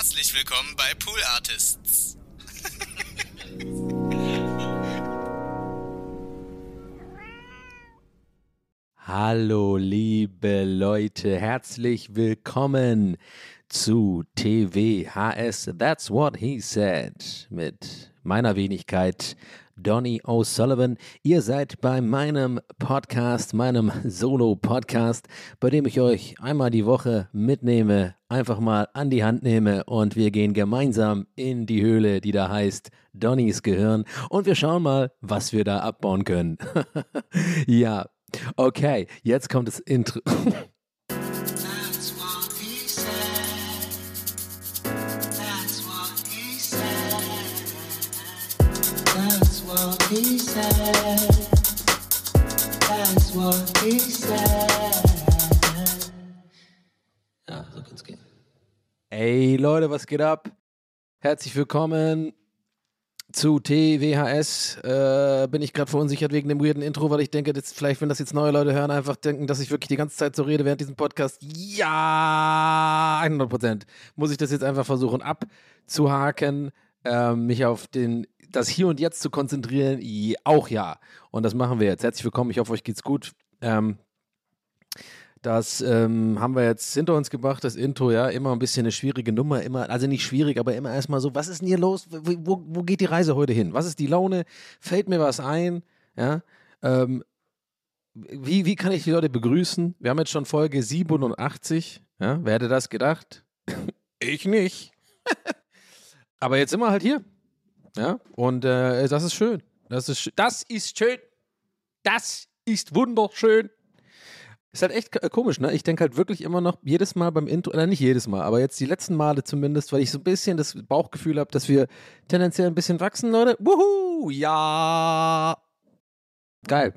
Herzlich willkommen bei Pool Artists. Hallo, liebe Leute, herzlich willkommen zu TWHS That's What He Said. Mit meiner Wenigkeit Donny O'Sullivan. Ihr seid bei meinem Podcast, meinem Solo-Podcast, bei dem ich euch einmal die Woche mitnehme, einfach mal an die Hand nehme und wir gehen gemeinsam in die Höhle, die da heißt Donnys Gehirn und wir schauen mal, was wir da abbauen können. ja, okay, jetzt kommt das Intro. Ja, so kann's gehen. Ey Leute, was geht ab? Herzlich willkommen zu TWHS. Äh, bin ich gerade verunsichert wegen dem weirden Intro, weil ich denke, dass vielleicht, wenn das jetzt neue Leute hören, einfach denken, dass ich wirklich die ganze Zeit so rede während diesem Podcast. Ja, 100 Prozent. Muss ich das jetzt einfach versuchen abzuhaken, ähm, mich auf den, das Hier und Jetzt zu konzentrieren? Auch ja. Und das machen wir jetzt. Herzlich willkommen. Ich hoffe, euch geht's gut. Ähm, das ähm, haben wir jetzt hinter uns gebracht, das Intro, ja, immer ein bisschen eine schwierige Nummer, immer, also nicht schwierig, aber immer erstmal so, was ist denn hier los? Wo, wo, geht die Reise heute hin? Was ist die Laune? Fällt mir was ein? Ja, ähm, wie, wie kann ich die Leute begrüßen? Wir haben jetzt schon Folge 87, ja, wer hätte das gedacht? ich nicht. aber jetzt wir halt hier, ja, und äh, das ist schön. Das ist, das ist schön. Das ist wunderschön. Ist halt echt komisch, ne? Ich denke halt wirklich immer noch jedes Mal beim Intro, oder nicht jedes Mal, aber jetzt die letzten Male zumindest, weil ich so ein bisschen das Bauchgefühl habe, dass wir tendenziell ein bisschen wachsen, Leute. Wuhu! Ja! Geil.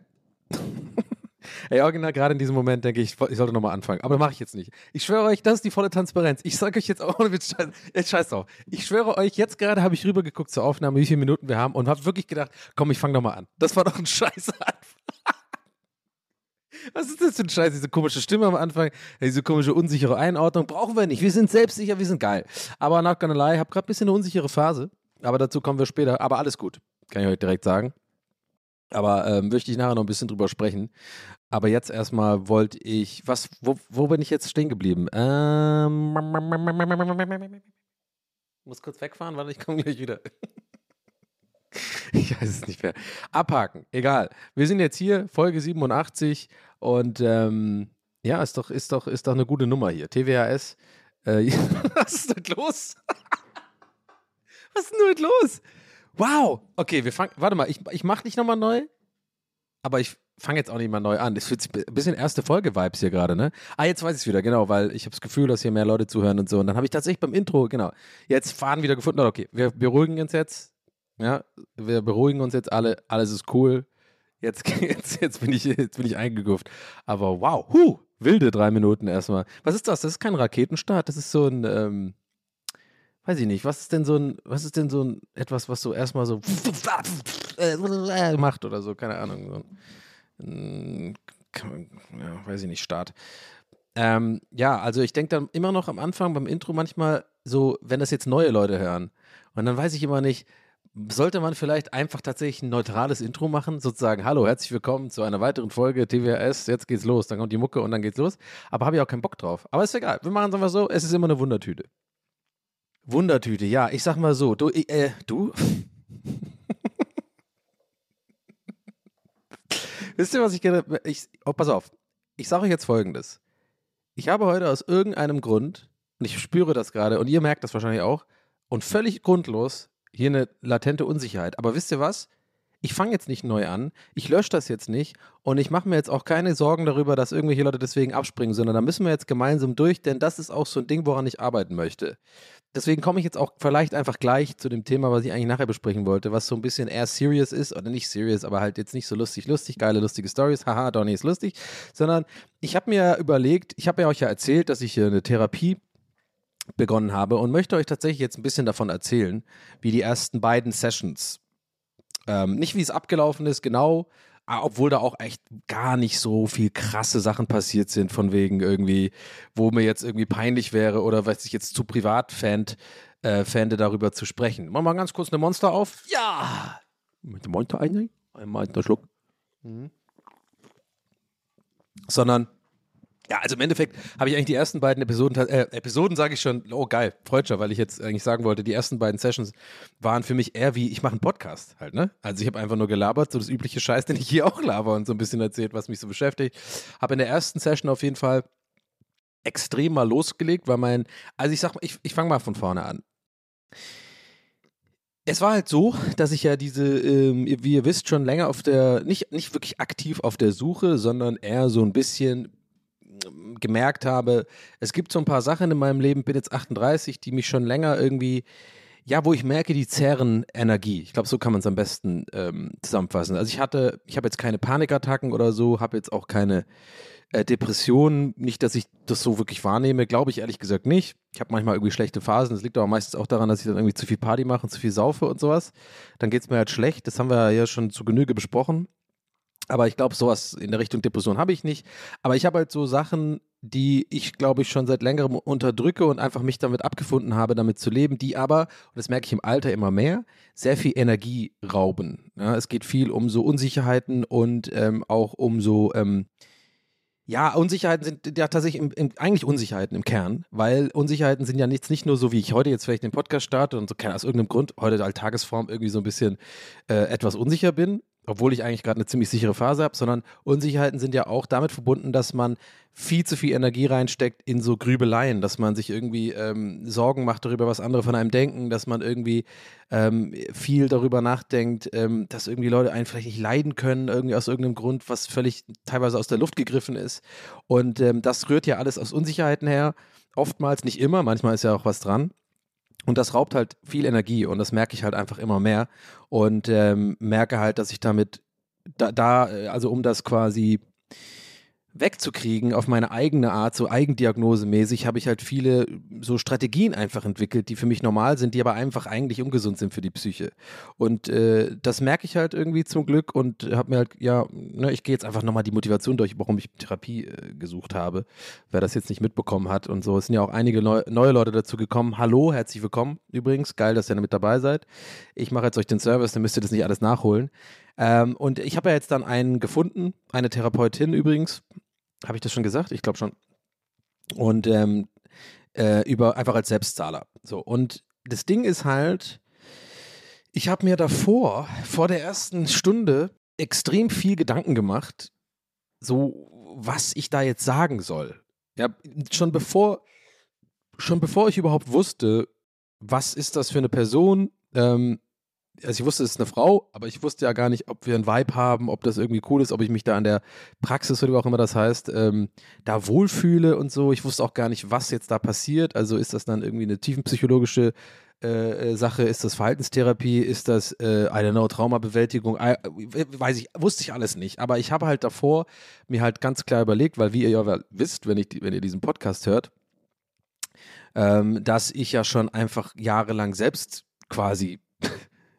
Ey, original, gerade in diesem Moment denke ich, ich sollte nochmal anfangen. Aber mache ich jetzt nicht. Ich schwöre euch, das ist die volle Transparenz. Ich sage euch jetzt auch Witz, jetzt scheiß drauf. Ich schwöre euch, jetzt gerade habe ich rübergeguckt zur Aufnahme, wie viele Minuten wir haben und habe wirklich gedacht, komm, ich fange nochmal an. Das war doch ein scheiß Anfang. Was ist das für ein Scheiß? Diese komische Stimme am Anfang, diese komische unsichere Einordnung brauchen wir nicht. Wir sind selbstsicher, wir sind geil. Aber not gonna lie, habe gerade ein bisschen eine unsichere Phase. Aber dazu kommen wir später. Aber alles gut, kann ich euch direkt sagen. Aber ähm, möchte ich nachher noch ein bisschen drüber sprechen. Aber jetzt erstmal wollte ich, was, wo, wo bin ich jetzt stehen geblieben? Ähm, muss kurz wegfahren, weil ich komme gleich wieder. Ich weiß es nicht mehr. Abhaken, egal. Wir sind jetzt hier, Folge 87 und ähm, ja, ist doch, ist, doch, ist doch eine gute Nummer hier. TWHS. Äh, was ist denn los? was ist denn los? Wow. Okay, wir fangen. Warte mal, ich, ich mache nicht nochmal neu, aber ich fange jetzt auch nicht mal neu an. Das sich ein bisschen erste Folge-Vibes hier gerade, ne? Ah, jetzt weiß ich es wieder, genau, weil ich habe das Gefühl, dass hier mehr Leute zuhören und so. Und dann habe ich tatsächlich beim Intro, genau, jetzt Faden wieder gefunden. Okay, wir beruhigen uns jetzt. Ja, wir beruhigen uns jetzt alle, alles ist cool. Jetzt, jetzt, jetzt, bin, ich, ich eingegufft. Aber wow, huh, wilde drei Minuten erstmal. Was ist das? Das ist kein Raketenstart, das ist so ein, ähm, weiß ich nicht, was ist denn so ein, was ist denn so ein, etwas, was so erstmal so macht oder so, keine Ahnung. So ein, ja, weiß ich nicht, Start. Ähm, ja, also ich denke dann immer noch am Anfang beim Intro manchmal so, wenn das jetzt neue Leute hören. Und dann weiß ich immer nicht, sollte man vielleicht einfach tatsächlich ein neutrales Intro machen, sozusagen, hallo, herzlich willkommen zu einer weiteren Folge TWRS, jetzt geht's los, dann kommt die Mucke und dann geht's los. Aber habe ich auch keinen Bock drauf. Aber ist egal, wir machen es einfach so, es ist immer eine Wundertüte. Wundertüte, ja, ich sag mal so, du, äh, du? Wisst ihr, was ich gerne, ich, oh, pass auf, ich sage euch jetzt folgendes. Ich habe heute aus irgendeinem Grund, und ich spüre das gerade, und ihr merkt das wahrscheinlich auch, und völlig grundlos hier eine latente Unsicherheit. Aber wisst ihr was? Ich fange jetzt nicht neu an, ich lösche das jetzt nicht und ich mache mir jetzt auch keine Sorgen darüber, dass irgendwelche Leute deswegen abspringen, sondern da müssen wir jetzt gemeinsam durch, denn das ist auch so ein Ding, woran ich arbeiten möchte. Deswegen komme ich jetzt auch vielleicht einfach gleich zu dem Thema, was ich eigentlich nachher besprechen wollte, was so ein bisschen eher serious ist, oder nicht serious, aber halt jetzt nicht so lustig, lustig, geile, lustige Stories, haha, Donny ist lustig, sondern ich habe mir überlegt, ich habe ja euch ja erzählt, dass ich hier eine Therapie begonnen habe und möchte euch tatsächlich jetzt ein bisschen davon erzählen, wie die ersten beiden Sessions, ähm, nicht wie es abgelaufen ist, genau, Obwohl da auch echt gar nicht so viel krasse Sachen passiert sind, von wegen irgendwie, wo mir jetzt irgendwie peinlich wäre oder weiß ich jetzt zu privat fänd, äh, fände, darüber zu sprechen. Machen wir mal ganz kurz eine Monster auf. Ja! Mit dem Monster einnehmen. Einmal einen Schluck. Mhm. Sondern, ja, also im Endeffekt habe ich eigentlich die ersten beiden Episoden, äh, Episoden sage ich schon, oh geil, Freudscher, weil ich jetzt eigentlich sagen wollte, die ersten beiden Sessions waren für mich eher wie, ich mache einen Podcast halt, ne? Also ich habe einfach nur gelabert, so das übliche Scheiß, den ich hier auch laber und so ein bisschen erzählt, was mich so beschäftigt. Habe in der ersten Session auf jeden Fall extrem mal losgelegt, weil mein, also ich sag mal, ich, ich fange mal von vorne an. Es war halt so, dass ich ja diese, ähm, wie ihr wisst, schon länger auf der, nicht, nicht wirklich aktiv auf der Suche, sondern eher so ein bisschen gemerkt habe, es gibt so ein paar Sachen in meinem Leben, bin jetzt 38, die mich schon länger irgendwie, ja, wo ich merke, die zehren Energie. Ich glaube, so kann man es am besten ähm, zusammenfassen. Also ich hatte, ich habe jetzt keine Panikattacken oder so, habe jetzt auch keine äh, Depressionen, nicht, dass ich das so wirklich wahrnehme, glaube ich ehrlich gesagt nicht. Ich habe manchmal irgendwie schlechte Phasen. Das liegt aber meistens auch daran, dass ich dann irgendwie zu viel Party mache und zu viel saufe und sowas. Dann geht es mir halt schlecht. Das haben wir ja schon zu Genüge besprochen. Aber ich glaube, sowas in der Richtung Depression habe ich nicht. Aber ich habe halt so Sachen, die ich, glaube ich, schon seit längerem unterdrücke und einfach mich damit abgefunden habe, damit zu leben, die aber, und das merke ich im Alter immer mehr, sehr viel Energie rauben. Ja, es geht viel um so Unsicherheiten und ähm, auch um so, ähm, ja, Unsicherheiten sind ja tatsächlich im, im, eigentlich Unsicherheiten im Kern, weil Unsicherheiten sind ja nichts, nicht nur so, wie ich heute jetzt vielleicht den Podcast starte und so keine, aus irgendeinem Grund heute als Tagesform irgendwie so ein bisschen äh, etwas unsicher bin, obwohl ich eigentlich gerade eine ziemlich sichere Phase habe, sondern Unsicherheiten sind ja auch damit verbunden, dass man viel zu viel Energie reinsteckt in so Grübeleien, dass man sich irgendwie ähm, Sorgen macht darüber, was andere von einem denken, dass man irgendwie ähm, viel darüber nachdenkt, ähm, dass irgendwie Leute einen vielleicht nicht leiden können, irgendwie aus irgendeinem Grund, was völlig teilweise aus der Luft gegriffen ist. Und ähm, das rührt ja alles aus Unsicherheiten her. Oftmals, nicht immer, manchmal ist ja auch was dran. Und das raubt halt viel Energie und das merke ich halt einfach immer mehr und ähm, merke halt, dass ich damit da, da, also um das quasi wegzukriegen auf meine eigene Art, so eigendiagnosemäßig, habe ich halt viele so Strategien einfach entwickelt, die für mich normal sind, die aber einfach eigentlich ungesund sind für die Psyche. Und äh, das merke ich halt irgendwie zum Glück und habe mir halt, ja, ne, ich gehe jetzt einfach nochmal die Motivation durch, warum ich Therapie äh, gesucht habe, wer das jetzt nicht mitbekommen hat und so. Es sind ja auch einige neu, neue Leute dazu gekommen. Hallo, herzlich willkommen übrigens, geil, dass ihr mit dabei seid. Ich mache jetzt euch den Service, dann müsst ihr das nicht alles nachholen. Ähm, und ich habe ja jetzt dann einen gefunden, eine Therapeutin übrigens. Habe ich das schon gesagt? Ich glaube schon. Und ähm, äh, über einfach als Selbstzahler. So, und das Ding ist halt, ich habe mir davor, vor der ersten Stunde, extrem viel Gedanken gemacht, so was ich da jetzt sagen soll. Ja, schon bevor, schon bevor ich überhaupt wusste, was ist das für eine Person, ähm, also ich wusste, es ist eine Frau, aber ich wusste ja gar nicht, ob wir einen Vibe haben, ob das irgendwie cool ist, ob ich mich da an der Praxis oder wie auch immer das heißt, ähm, da wohlfühle und so. Ich wusste auch gar nicht, was jetzt da passiert. Also ist das dann irgendwie eine tiefenpsychologische äh, äh Sache? Ist das Verhaltenstherapie? Ist das, äh, I don't know, Traumabewältigung? I, weiß ich, wusste ich alles nicht. Aber ich habe halt davor mir halt ganz klar überlegt, weil wie ihr ja wisst, wenn, ich, wenn ihr diesen Podcast hört, ähm, dass ich ja schon einfach jahrelang selbst quasi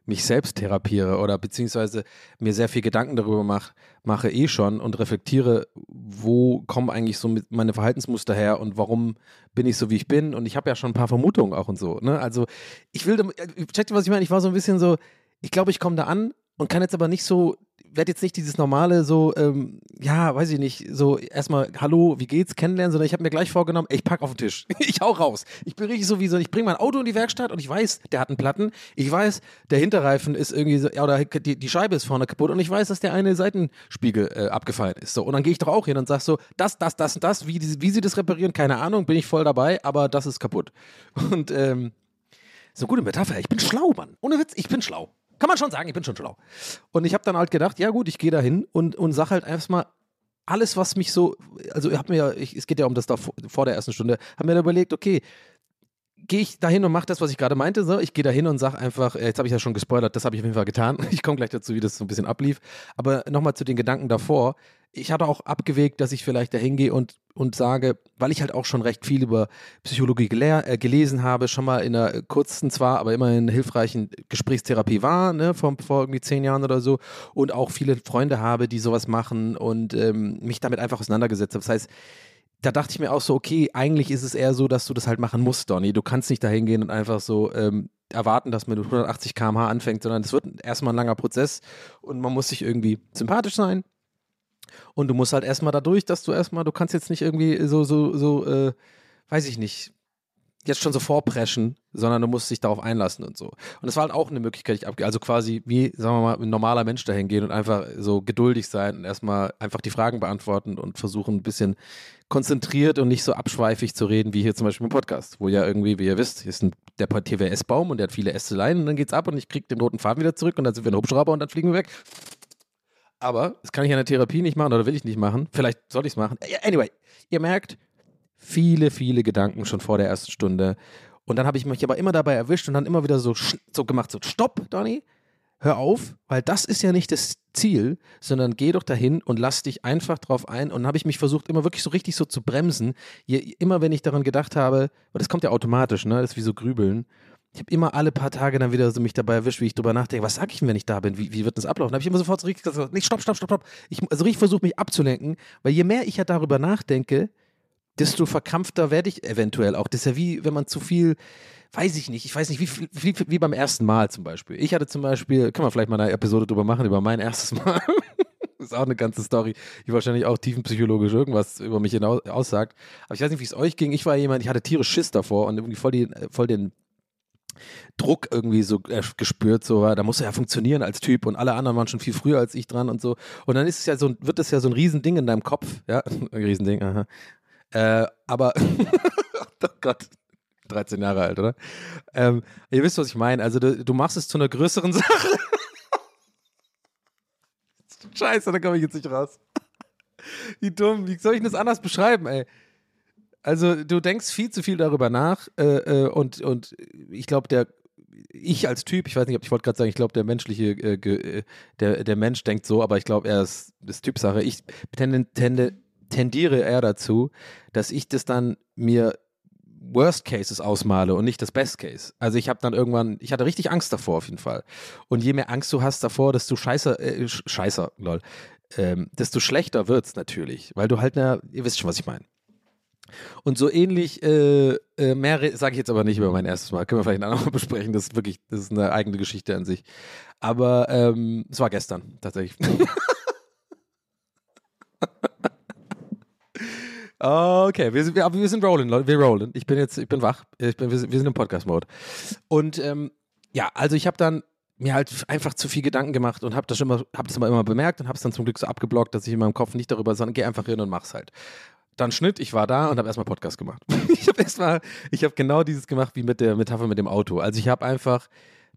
mich selbst therapiere oder beziehungsweise mir sehr viel Gedanken darüber mach, mache eh schon und reflektiere, wo kommen eigentlich so meine Verhaltensmuster her und warum bin ich so, wie ich bin. Und ich habe ja schon ein paar Vermutungen auch und so. Ne? Also ich will, äh, checkt was ich meine? Ich war so ein bisschen so, ich glaube, ich komme da an und kann jetzt aber nicht so werde jetzt nicht dieses normale so, ähm, ja, weiß ich nicht, so erstmal, hallo, wie geht's, kennenlernen, sondern ich habe mir gleich vorgenommen, ey, ich pack auf den Tisch. ich hau raus. Ich bin richtig so wie so, ich bringe mein Auto in die Werkstatt und ich weiß, der hat einen Platten. Ich weiß, der Hinterreifen ist irgendwie so, ja, oder die, die Scheibe ist vorne kaputt und ich weiß, dass der eine Seitenspiegel äh, abgefallen ist. So, und dann gehe ich doch auch hin und sag so, das, das, das und das, wie, wie sie das reparieren, keine Ahnung, bin ich voll dabei, aber das ist kaputt. Und, ähm, so gute Metapher. Ich bin schlau, Mann. Ohne Witz, ich bin schlau. Kann man schon sagen, ich bin schon schlau. Und ich habe dann halt gedacht, ja gut, ich gehe da hin und, und sag halt erstmal alles, was mich so, also ich habe mir ja, ich, es geht ja um das da vor, vor der ersten Stunde, habe mir da überlegt, okay, gehe ich dahin und mache das, was ich gerade meinte. So. Ich gehe dahin und sage einfach, äh, jetzt habe ich ja schon gespoilert, das habe ich auf jeden Fall getan. Ich komme gleich dazu, wie das so ein bisschen ablief. Aber nochmal zu den Gedanken davor. Ich hatte auch abgewegt, dass ich vielleicht dahin gehe und, und sage, weil ich halt auch schon recht viel über Psychologie gelehr, äh, gelesen habe, schon mal in einer kurzen zwar, aber immerhin hilfreichen Gesprächstherapie war, ne, vor, vor irgendwie zehn Jahren oder so, und auch viele Freunde habe, die sowas machen und ähm, mich damit einfach auseinandergesetzt habe. Das heißt, da dachte ich mir auch so, okay, eigentlich ist es eher so, dass du das halt machen musst, Donny. Du kannst nicht dahin gehen und einfach so ähm, erwarten, dass man mit 180 km/h anfängt, sondern es wird erstmal ein langer Prozess und man muss sich irgendwie sympathisch sein. Und du musst halt erstmal dadurch, dass du erstmal, du kannst jetzt nicht irgendwie so, so, so, äh, weiß ich nicht, jetzt schon so vorpreschen, sondern du musst dich darauf einlassen und so. Und das war halt auch eine Möglichkeit, ich abge also quasi wie, sagen wir mal, ein normaler Mensch dahin gehen und einfach so geduldig sein und erstmal einfach die Fragen beantworten und versuchen ein bisschen konzentriert und nicht so abschweifig zu reden, wie hier zum Beispiel im Podcast, wo ja irgendwie, wie ihr wisst, hier ist ein, der TWS-Baum und der hat viele Ästeleien und dann geht's ab und ich krieg den roten Faden wieder zurück und dann sind wir ein Hubschrauber und dann fliegen wir weg. Aber das kann ich in der Therapie nicht machen oder will ich nicht machen. Vielleicht soll ich es machen. Anyway, ihr merkt, viele, viele Gedanken schon vor der ersten Stunde. Und dann habe ich mich aber immer dabei erwischt und dann immer wieder so, so gemacht, so Stopp, Donny, hör auf, weil das ist ja nicht das Ziel, sondern geh doch dahin und lass dich einfach drauf ein. Und dann habe ich mich versucht, immer wirklich so richtig so zu bremsen. Je, immer wenn ich daran gedacht habe, weil das kommt ja automatisch, ne? Das ist wie so Grübeln. Ich habe immer alle paar Tage dann wieder so mich dabei erwischt, wie ich drüber nachdenke, was sag ich denn, wenn ich da bin? Wie, wie wird das ablaufen? Da habe ich immer sofort so richtig gesagt, nee, stopp, stopp, stopp, stopp. Ich, also richtig versucht, mich abzulenken, weil je mehr ich ja darüber nachdenke, desto verkrampfter werde ich eventuell auch. Das ist ja wie, wenn man zu viel, weiß ich nicht, ich weiß nicht, wie, wie, wie beim ersten Mal zum Beispiel. Ich hatte zum Beispiel, können wir vielleicht mal eine Episode drüber machen, über mein erstes Mal. das ist auch eine ganze Story, die wahrscheinlich auch tiefenpsychologisch irgendwas über mich hinaus aussagt. Aber ich weiß nicht, wie es euch ging. Ich war jemand, ich hatte tierisch Schiss davor und irgendwie voll, die, voll den Druck irgendwie so äh, gespürt, so war, da muss er ja funktionieren als Typ und alle anderen waren schon viel früher als ich dran und so. Und dann ist es ja so, wird es ja so ein Riesending in deinem Kopf, ja, ein Riesending, aha. Äh, aber, oh Gott, 13 Jahre alt, oder? Ähm, ihr wisst, was ich meine. Also du, du machst es zu einer größeren Sache. Scheiße, da komme ich jetzt nicht raus. Wie dumm, wie soll ich das anders beschreiben, ey? Also du denkst viel zu viel darüber nach äh, äh, und, und ich glaube, der ich als Typ, ich weiß nicht, ob ich wollte gerade sagen, ich glaube, der menschliche, äh, äh, der, der Mensch denkt so, aber ich glaube, er ist, ist Typsache. Ich tende, tende, tendiere eher dazu, dass ich das dann mir Worst Cases ausmale und nicht das Best Case. Also ich habe dann irgendwann, ich hatte richtig Angst davor auf jeden Fall. Und je mehr Angst du hast davor, desto scheißer, äh, scheißer, lol, ähm, desto schlechter wird's natürlich, weil du halt, na, ihr wisst schon, was ich meine. Und so ähnlich, äh, äh, mehr sage ich jetzt aber nicht über mein erstes Mal. Können wir vielleicht andermal besprechen. Das ist wirklich, das ist eine eigene Geschichte an sich. Aber ähm, es war gestern tatsächlich. okay, wir sind, wir, wir sind rolling, Leute. Wir rollen. Ich bin jetzt, ich bin wach. Ich bin, wir, sind, wir sind im Podcast-Mode. Und ähm, ja, also ich habe dann mir halt einfach zu viel Gedanken gemacht und habe das immer, habe das immer, immer bemerkt und habe es dann zum Glück so abgeblockt, dass ich in meinem Kopf nicht darüber, sondern geh einfach hin und mach's halt dann Schnitt, ich war da und habe erstmal Podcast gemacht. ich habe erstmal, ich habe genau dieses gemacht wie mit der Metapher mit dem Auto. Also ich habe einfach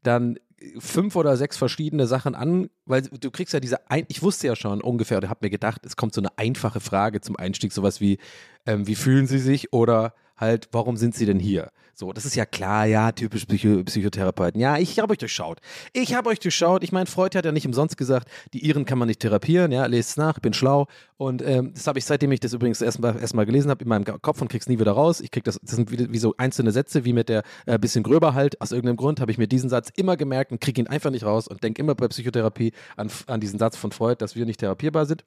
dann fünf oder sechs verschiedene Sachen an, weil du kriegst ja diese, ein ich wusste ja schon ungefähr oder habe mir gedacht, es kommt so eine einfache Frage zum Einstieg, sowas wie, ähm, wie fühlen Sie sich oder halt, warum sind Sie denn hier? So, das ist ja klar, ja, typisch Psycho Psychotherapeuten. Ja, ich habe euch durchschaut. Ich habe euch durchschaut. Ich meine, Freud hat ja nicht umsonst gesagt, die Iren kann man nicht therapieren. Ja, lest es nach, bin schlau. Und ähm, das habe ich, seitdem ich das übrigens erstmal erst gelesen habe, in meinem Kopf und krieg's nie wieder raus. Ich krieg das, das sind wie, wie so einzelne Sätze, wie mit der äh, bisschen gröber halt. Aus irgendeinem Grund habe ich mir diesen Satz immer gemerkt und kriege ihn einfach nicht raus und denke immer bei Psychotherapie an, an diesen Satz von Freud, dass wir nicht therapierbar sind.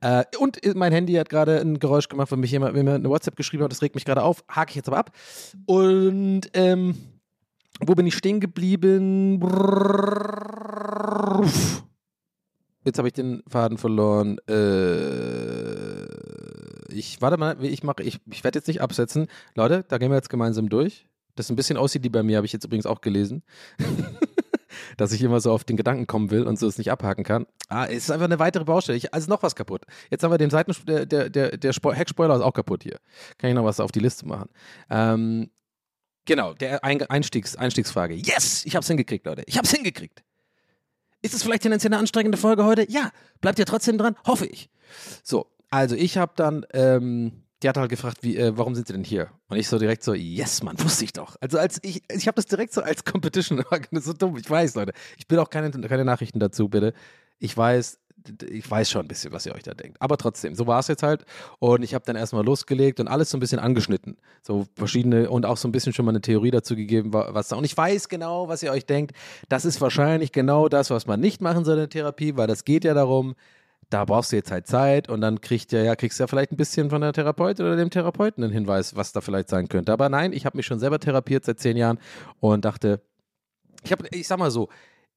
Äh, und mein Handy hat gerade ein Geräusch gemacht, wenn mich jemand wenn mir eine WhatsApp geschrieben hat, das regt mich gerade auf. Hake ich jetzt aber ab. Und ähm, wo bin ich stehen geblieben? Jetzt habe ich den Faden verloren. Äh, ich warte mal, ich mache, ich, ich werde jetzt nicht absetzen. Leute, da gehen wir jetzt gemeinsam durch. Das ein bisschen aussieht wie bei mir, habe ich jetzt übrigens auch gelesen. Dass ich immer so auf den Gedanken kommen will und so es nicht abhaken kann. Ah, es ist einfach eine weitere Baustelle. Ich, also noch was kaputt. Jetzt haben wir den Seiten, der, der, der, der Heckspoiler ist auch kaputt hier. Kann ich noch was auf die Liste machen. Ähm, genau, der Einstiegs, Einstiegsfrage. Yes! Ich hab's hingekriegt, Leute. Ich hab's hingekriegt. Ist es vielleicht tendenziell eine anstrengende Folge heute? Ja. Bleibt ihr trotzdem dran? Hoffe ich. So, also ich habe dann ähm, die hat halt gefragt, wie, äh, warum sind sie denn hier? Und ich so direkt so, yes, Mann, wusste ich doch. Also als ich, ich habe das direkt so als Competition, so dumm, ich weiß, Leute. Ich will auch keine, keine Nachrichten dazu, bitte. Ich weiß, ich weiß schon ein bisschen, was ihr euch da denkt. Aber trotzdem, so war es jetzt halt. Und ich habe dann erstmal losgelegt und alles so ein bisschen angeschnitten. So verschiedene und auch so ein bisschen schon mal eine Theorie dazu gegeben, was da. Und ich weiß genau, was ihr euch denkt. Das ist wahrscheinlich genau das, was man nicht machen soll in der Therapie, weil das geht ja darum, da brauchst du jetzt halt Zeit und dann kriegst ja, ja, kriegst du ja vielleicht ein bisschen von der Therapeutin oder dem Therapeuten einen Hinweis, was da vielleicht sein könnte. Aber nein, ich habe mich schon selber therapiert seit zehn Jahren und dachte, ich habe, ich sag mal so,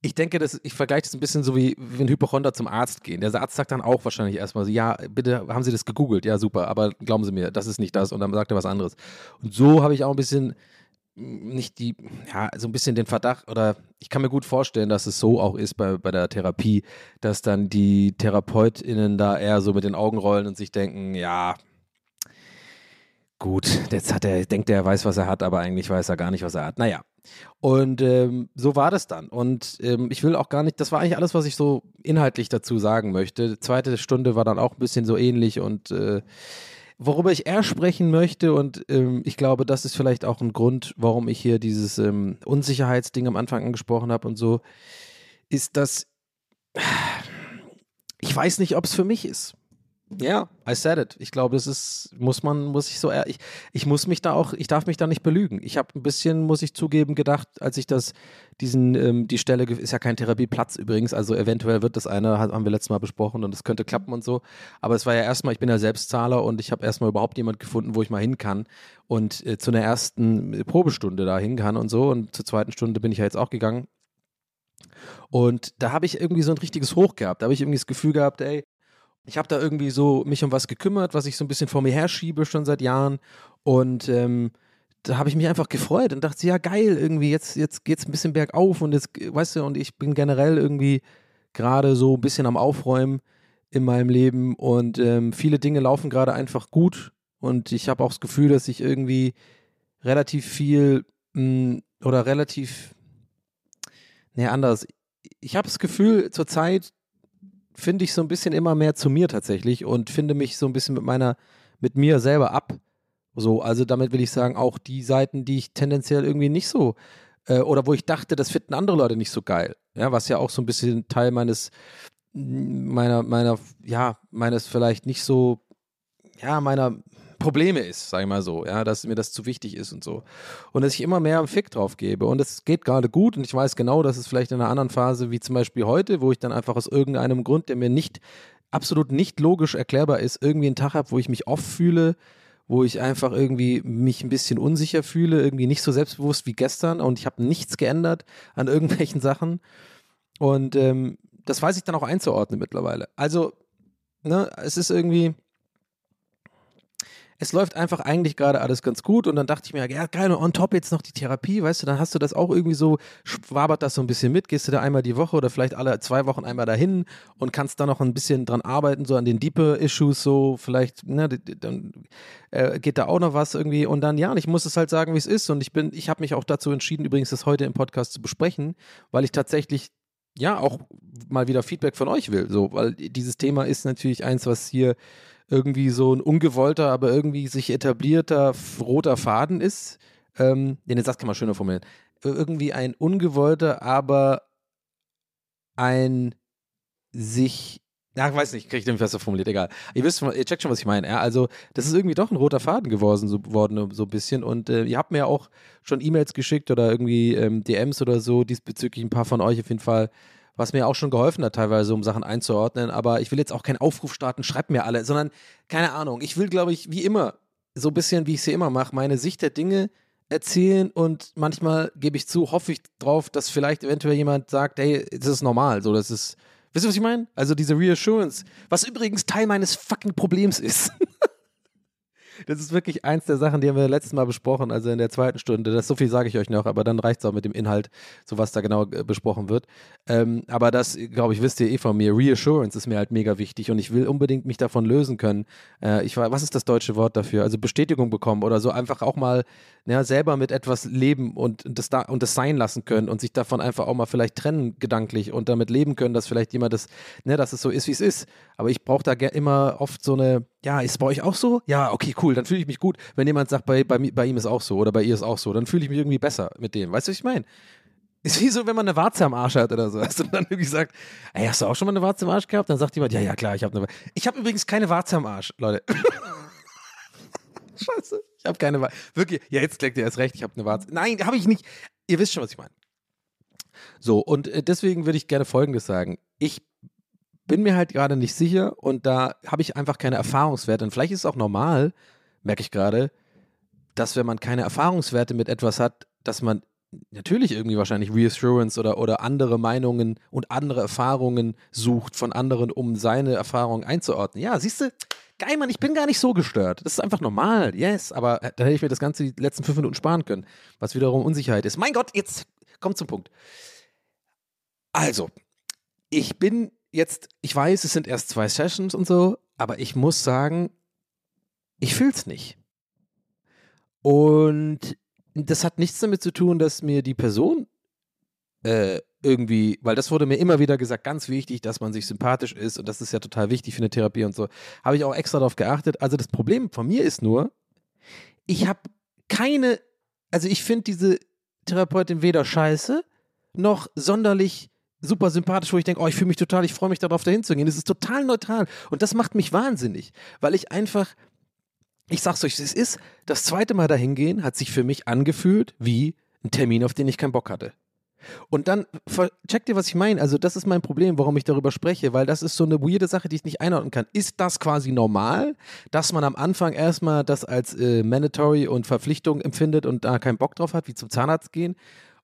ich denke, das, ich vergleiche das ein bisschen so wie wenn Hypochonder zum Arzt gehen. Der Arzt sagt dann auch wahrscheinlich erstmal so, ja, bitte haben Sie das gegoogelt? Ja, super, aber glauben Sie mir, das ist nicht das. Und dann sagt er was anderes. Und so habe ich auch ein bisschen nicht die, ja, so ein bisschen den Verdacht oder ich kann mir gut vorstellen, dass es so auch ist bei, bei der Therapie, dass dann die TherapeutInnen da eher so mit den Augen rollen und sich denken, ja, gut, jetzt hat er, denkt er, er weiß, was er hat, aber eigentlich weiß er gar nicht, was er hat. Naja. Und ähm, so war das dann. Und ähm, ich will auch gar nicht, das war eigentlich alles, was ich so inhaltlich dazu sagen möchte. Die zweite Stunde war dann auch ein bisschen so ähnlich und äh, worüber ich eher sprechen möchte, und ähm, ich glaube, das ist vielleicht auch ein Grund, warum ich hier dieses ähm, Unsicherheitsding am Anfang angesprochen habe und so, ist, dass ich weiß nicht, ob es für mich ist. Ja, I said it. Ich glaube, das ist, muss man, muss ich so, ich, ich muss mich da auch, ich darf mich da nicht belügen. Ich habe ein bisschen, muss ich zugeben, gedacht, als ich das, diesen, ähm, die Stelle, ist ja kein Therapieplatz übrigens, also eventuell wird das eine, haben wir letztes Mal besprochen und es könnte klappen und so. Aber es war ja erstmal, ich bin ja Selbstzahler und ich habe erstmal überhaupt jemand gefunden, wo ich mal hin kann und äh, zu einer ersten Probestunde da hin kann und so. Und zur zweiten Stunde bin ich ja jetzt auch gegangen. Und da habe ich irgendwie so ein richtiges Hoch gehabt. Da habe ich irgendwie das Gefühl gehabt, ey, ich habe da irgendwie so mich um was gekümmert, was ich so ein bisschen vor mir herschiebe schon seit Jahren. Und ähm, da habe ich mich einfach gefreut und dachte, ja geil, irgendwie jetzt, jetzt geht es ein bisschen bergauf und jetzt, weißt du, und ich bin generell irgendwie gerade so ein bisschen am Aufräumen in meinem Leben und ähm, viele Dinge laufen gerade einfach gut und ich habe auch das Gefühl, dass ich irgendwie relativ viel mh, hm, oder relativ, nee, anders. Ich habe das Gefühl, zurzeit finde ich so ein bisschen immer mehr zu mir tatsächlich und finde mich so ein bisschen mit meiner, mit mir selber ab. So, also damit will ich sagen, auch die Seiten, die ich tendenziell irgendwie nicht so, äh, oder wo ich dachte, das finden andere Leute nicht so geil. Ja, was ja auch so ein bisschen Teil meines, meiner, meiner, ja, meines vielleicht nicht so, ja, meiner Probleme ist, sag ich mal so, ja, dass mir das zu wichtig ist und so. Und dass ich immer mehr einen Fick drauf gebe. Und es geht gerade gut und ich weiß genau, dass es vielleicht in einer anderen Phase, wie zum Beispiel heute, wo ich dann einfach aus irgendeinem Grund, der mir nicht, absolut nicht logisch erklärbar ist, irgendwie einen Tag habe, wo ich mich off fühle, wo ich einfach irgendwie mich ein bisschen unsicher fühle, irgendwie nicht so selbstbewusst wie gestern und ich habe nichts geändert an irgendwelchen Sachen. Und ähm, das weiß ich dann auch einzuordnen mittlerweile. Also, ne, es ist irgendwie, es läuft einfach eigentlich gerade alles ganz gut und dann dachte ich mir, ja geil, on top jetzt noch die Therapie, weißt du, dann hast du das auch irgendwie so, schwabert das so ein bisschen mit, gehst du da einmal die Woche oder vielleicht alle zwei Wochen einmal dahin und kannst da noch ein bisschen dran arbeiten, so an den deeper Issues, so vielleicht, ne, dann äh, geht da auch noch was irgendwie und dann, ja, und ich muss es halt sagen, wie es ist und ich bin, ich habe mich auch dazu entschieden, übrigens das heute im Podcast zu besprechen, weil ich tatsächlich ja auch mal wieder Feedback von euch will, so, weil dieses Thema ist natürlich eins, was hier irgendwie so ein ungewollter, aber irgendwie sich etablierter roter Faden ist. Ähm, den Satz kann man schöner formulieren. Irgendwie ein ungewollter, aber ein sich ja, ich weiß nicht, kriege ich den besser formuliert, egal. Ihr wisst, ihr checkt schon, was ich meine. Ja, also, das ist irgendwie doch ein roter Faden geworden, so, worden, so ein bisschen. Und äh, ihr habt mir auch schon E-Mails geschickt oder irgendwie ähm, DMs oder so, diesbezüglich ein paar von euch auf jeden Fall was mir auch schon geholfen hat, teilweise, um Sachen einzuordnen. Aber ich will jetzt auch keinen Aufruf starten, schreibt mir alle, sondern keine Ahnung. Ich will, glaube ich, wie immer, so ein bisschen, wie ich es hier immer mache, meine Sicht der Dinge erzählen und manchmal gebe ich zu, hoffe ich drauf, dass vielleicht eventuell jemand sagt, hey, das ist normal, so, das ist, wisst ihr, was ich meine? Also diese Reassurance, was übrigens Teil meines fucking Problems ist. Das ist wirklich eins der Sachen, die haben wir letztes Mal besprochen, also in der zweiten Stunde. Das so viel sage ich euch noch, aber dann reicht es auch mit dem Inhalt, so was da genau äh, besprochen wird. Ähm, aber das, glaube ich, wisst ihr eh von mir. Reassurance ist mir halt mega wichtig und ich will unbedingt mich davon lösen können. Äh, ich was ist das deutsche Wort dafür? Also Bestätigung bekommen oder so einfach auch mal ja, selber mit etwas leben und das da und das sein lassen können und sich davon einfach auch mal vielleicht trennen gedanklich und damit leben können, dass vielleicht jemand das, ne, dass es so ist, wie es ist. Aber ich brauche da immer oft so eine, ja, ist bei euch auch so? Ja, okay, cool, dann fühle ich mich gut. Wenn jemand sagt, bei, bei, bei ihm ist auch so oder bei ihr ist auch so, dann fühle ich mich irgendwie besser mit dem. Weißt du, was ich meine? Ist wie so, wenn man eine Warze am Arsch hat oder so. Hast du dann irgendwie gesagt, ey, hast du auch schon mal eine Warze am Arsch gehabt? Dann sagt jemand, ja, ja, klar, ich habe eine Warze. Ich habe übrigens keine Warze am Arsch, Leute. Scheiße, ich habe keine Warze. Wirklich, ja, jetzt klickt ihr erst recht, ich habe eine Warze. Nein, habe ich nicht. Ihr wisst schon, was ich meine. So, und äh, deswegen würde ich gerne Folgendes sagen. Ich bin mir halt gerade nicht sicher und da habe ich einfach keine Erfahrungswerte. Und vielleicht ist es auch normal, merke ich gerade, dass wenn man keine Erfahrungswerte mit etwas hat, dass man natürlich irgendwie wahrscheinlich Reassurance oder, oder andere Meinungen und andere Erfahrungen sucht von anderen, um seine Erfahrungen einzuordnen. Ja, siehst du, geil, Mann, ich bin gar nicht so gestört. Das ist einfach normal, yes, aber äh, da hätte ich mir das Ganze die letzten fünf Minuten sparen können, was wiederum Unsicherheit ist. Mein Gott, jetzt kommt zum Punkt. Also, ich bin jetzt, ich weiß, es sind erst zwei Sessions und so, aber ich muss sagen, ich fühl's nicht. Und das hat nichts damit zu tun, dass mir die Person äh, irgendwie, weil das wurde mir immer wieder gesagt, ganz wichtig, dass man sich sympathisch ist und das ist ja total wichtig für eine Therapie und so. Habe ich auch extra darauf geachtet. Also das Problem von mir ist nur, ich habe keine, also ich finde diese Therapeutin weder scheiße noch sonderlich super sympathisch, wo ich denke, oh, ich fühle mich total, ich freue mich darauf, dahin zu gehen. Es ist total neutral und das macht mich wahnsinnig, weil ich einfach, ich sag's euch, es ist, das zweite Mal dahin gehen hat sich für mich angefühlt wie ein Termin, auf den ich keinen Bock hatte. Und dann, checkt ihr, was ich meine? Also, das ist mein Problem, warum ich darüber spreche, weil das ist so eine weirde Sache, die ich nicht einordnen kann. Ist das quasi normal, dass man am Anfang erstmal das als äh, mandatory und Verpflichtung empfindet und da keinen Bock drauf hat, wie zum Zahnarzt gehen?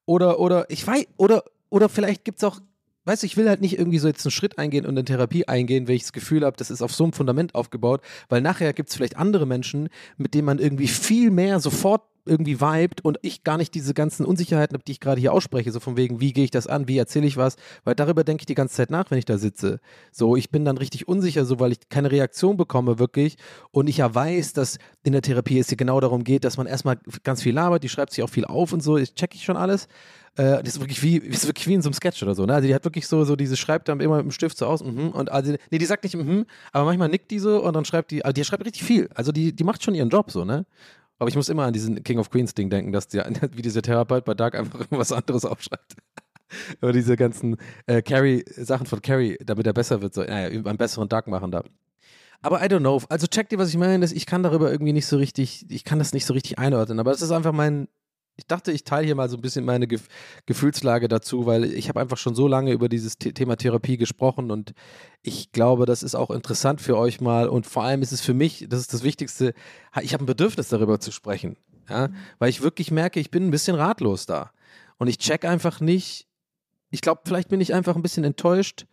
Oder, oder, ich weiß, oder, oder vielleicht gibt es auch, weißt du, ich will halt nicht irgendwie so jetzt einen Schritt eingehen und in Therapie eingehen, wenn ich das Gefühl habe, das ist auf so einem Fundament aufgebaut, weil nachher gibt es vielleicht andere Menschen, mit denen man irgendwie viel mehr sofort irgendwie vibet und ich gar nicht diese ganzen Unsicherheiten habe, die ich gerade hier ausspreche, so von wegen, wie gehe ich das an, wie erzähle ich was, weil darüber denke ich die ganze Zeit nach, wenn ich da sitze. So, ich bin dann richtig unsicher, so weil ich keine Reaktion bekomme wirklich und ich ja weiß, dass in der Therapie es hier genau darum geht, dass man erstmal ganz viel labert, die schreibt sich auch viel auf und so, ich check ich schon alles. Äh, das ist wirklich wie, ist wirklich wie in so einem Sketch oder so, ne? Also die hat wirklich so, so diese schreibt dann immer mit dem Stift so aus, mhm, und also, nee, die sagt nicht mhm, aber manchmal nickt die so und dann schreibt die, also die schreibt richtig viel. Also die, die macht schon ihren Job so, ne? Aber ich muss immer an diesen King of Queens Ding denken, dass der, wie dieser Therapeut bei Dark einfach irgendwas anderes aufschreibt. Über diese ganzen äh, Carrie, Sachen von Carrie, damit er besser wird, so, naja, einen besseren Dark machen da. Aber I don't know. Also checkt ihr, was ich meine? Ich kann darüber irgendwie nicht so richtig, ich kann das nicht so richtig einordnen. Aber das ist einfach mein, ich dachte, ich teile hier mal so ein bisschen meine Gef Gefühlslage dazu, weil ich habe einfach schon so lange über dieses The Thema Therapie gesprochen und ich glaube, das ist auch interessant für euch mal und vor allem ist es für mich, das ist das Wichtigste, ich habe ein Bedürfnis darüber zu sprechen, ja, weil ich wirklich merke, ich bin ein bisschen ratlos da und ich check einfach nicht, ich glaube, vielleicht bin ich einfach ein bisschen enttäuscht,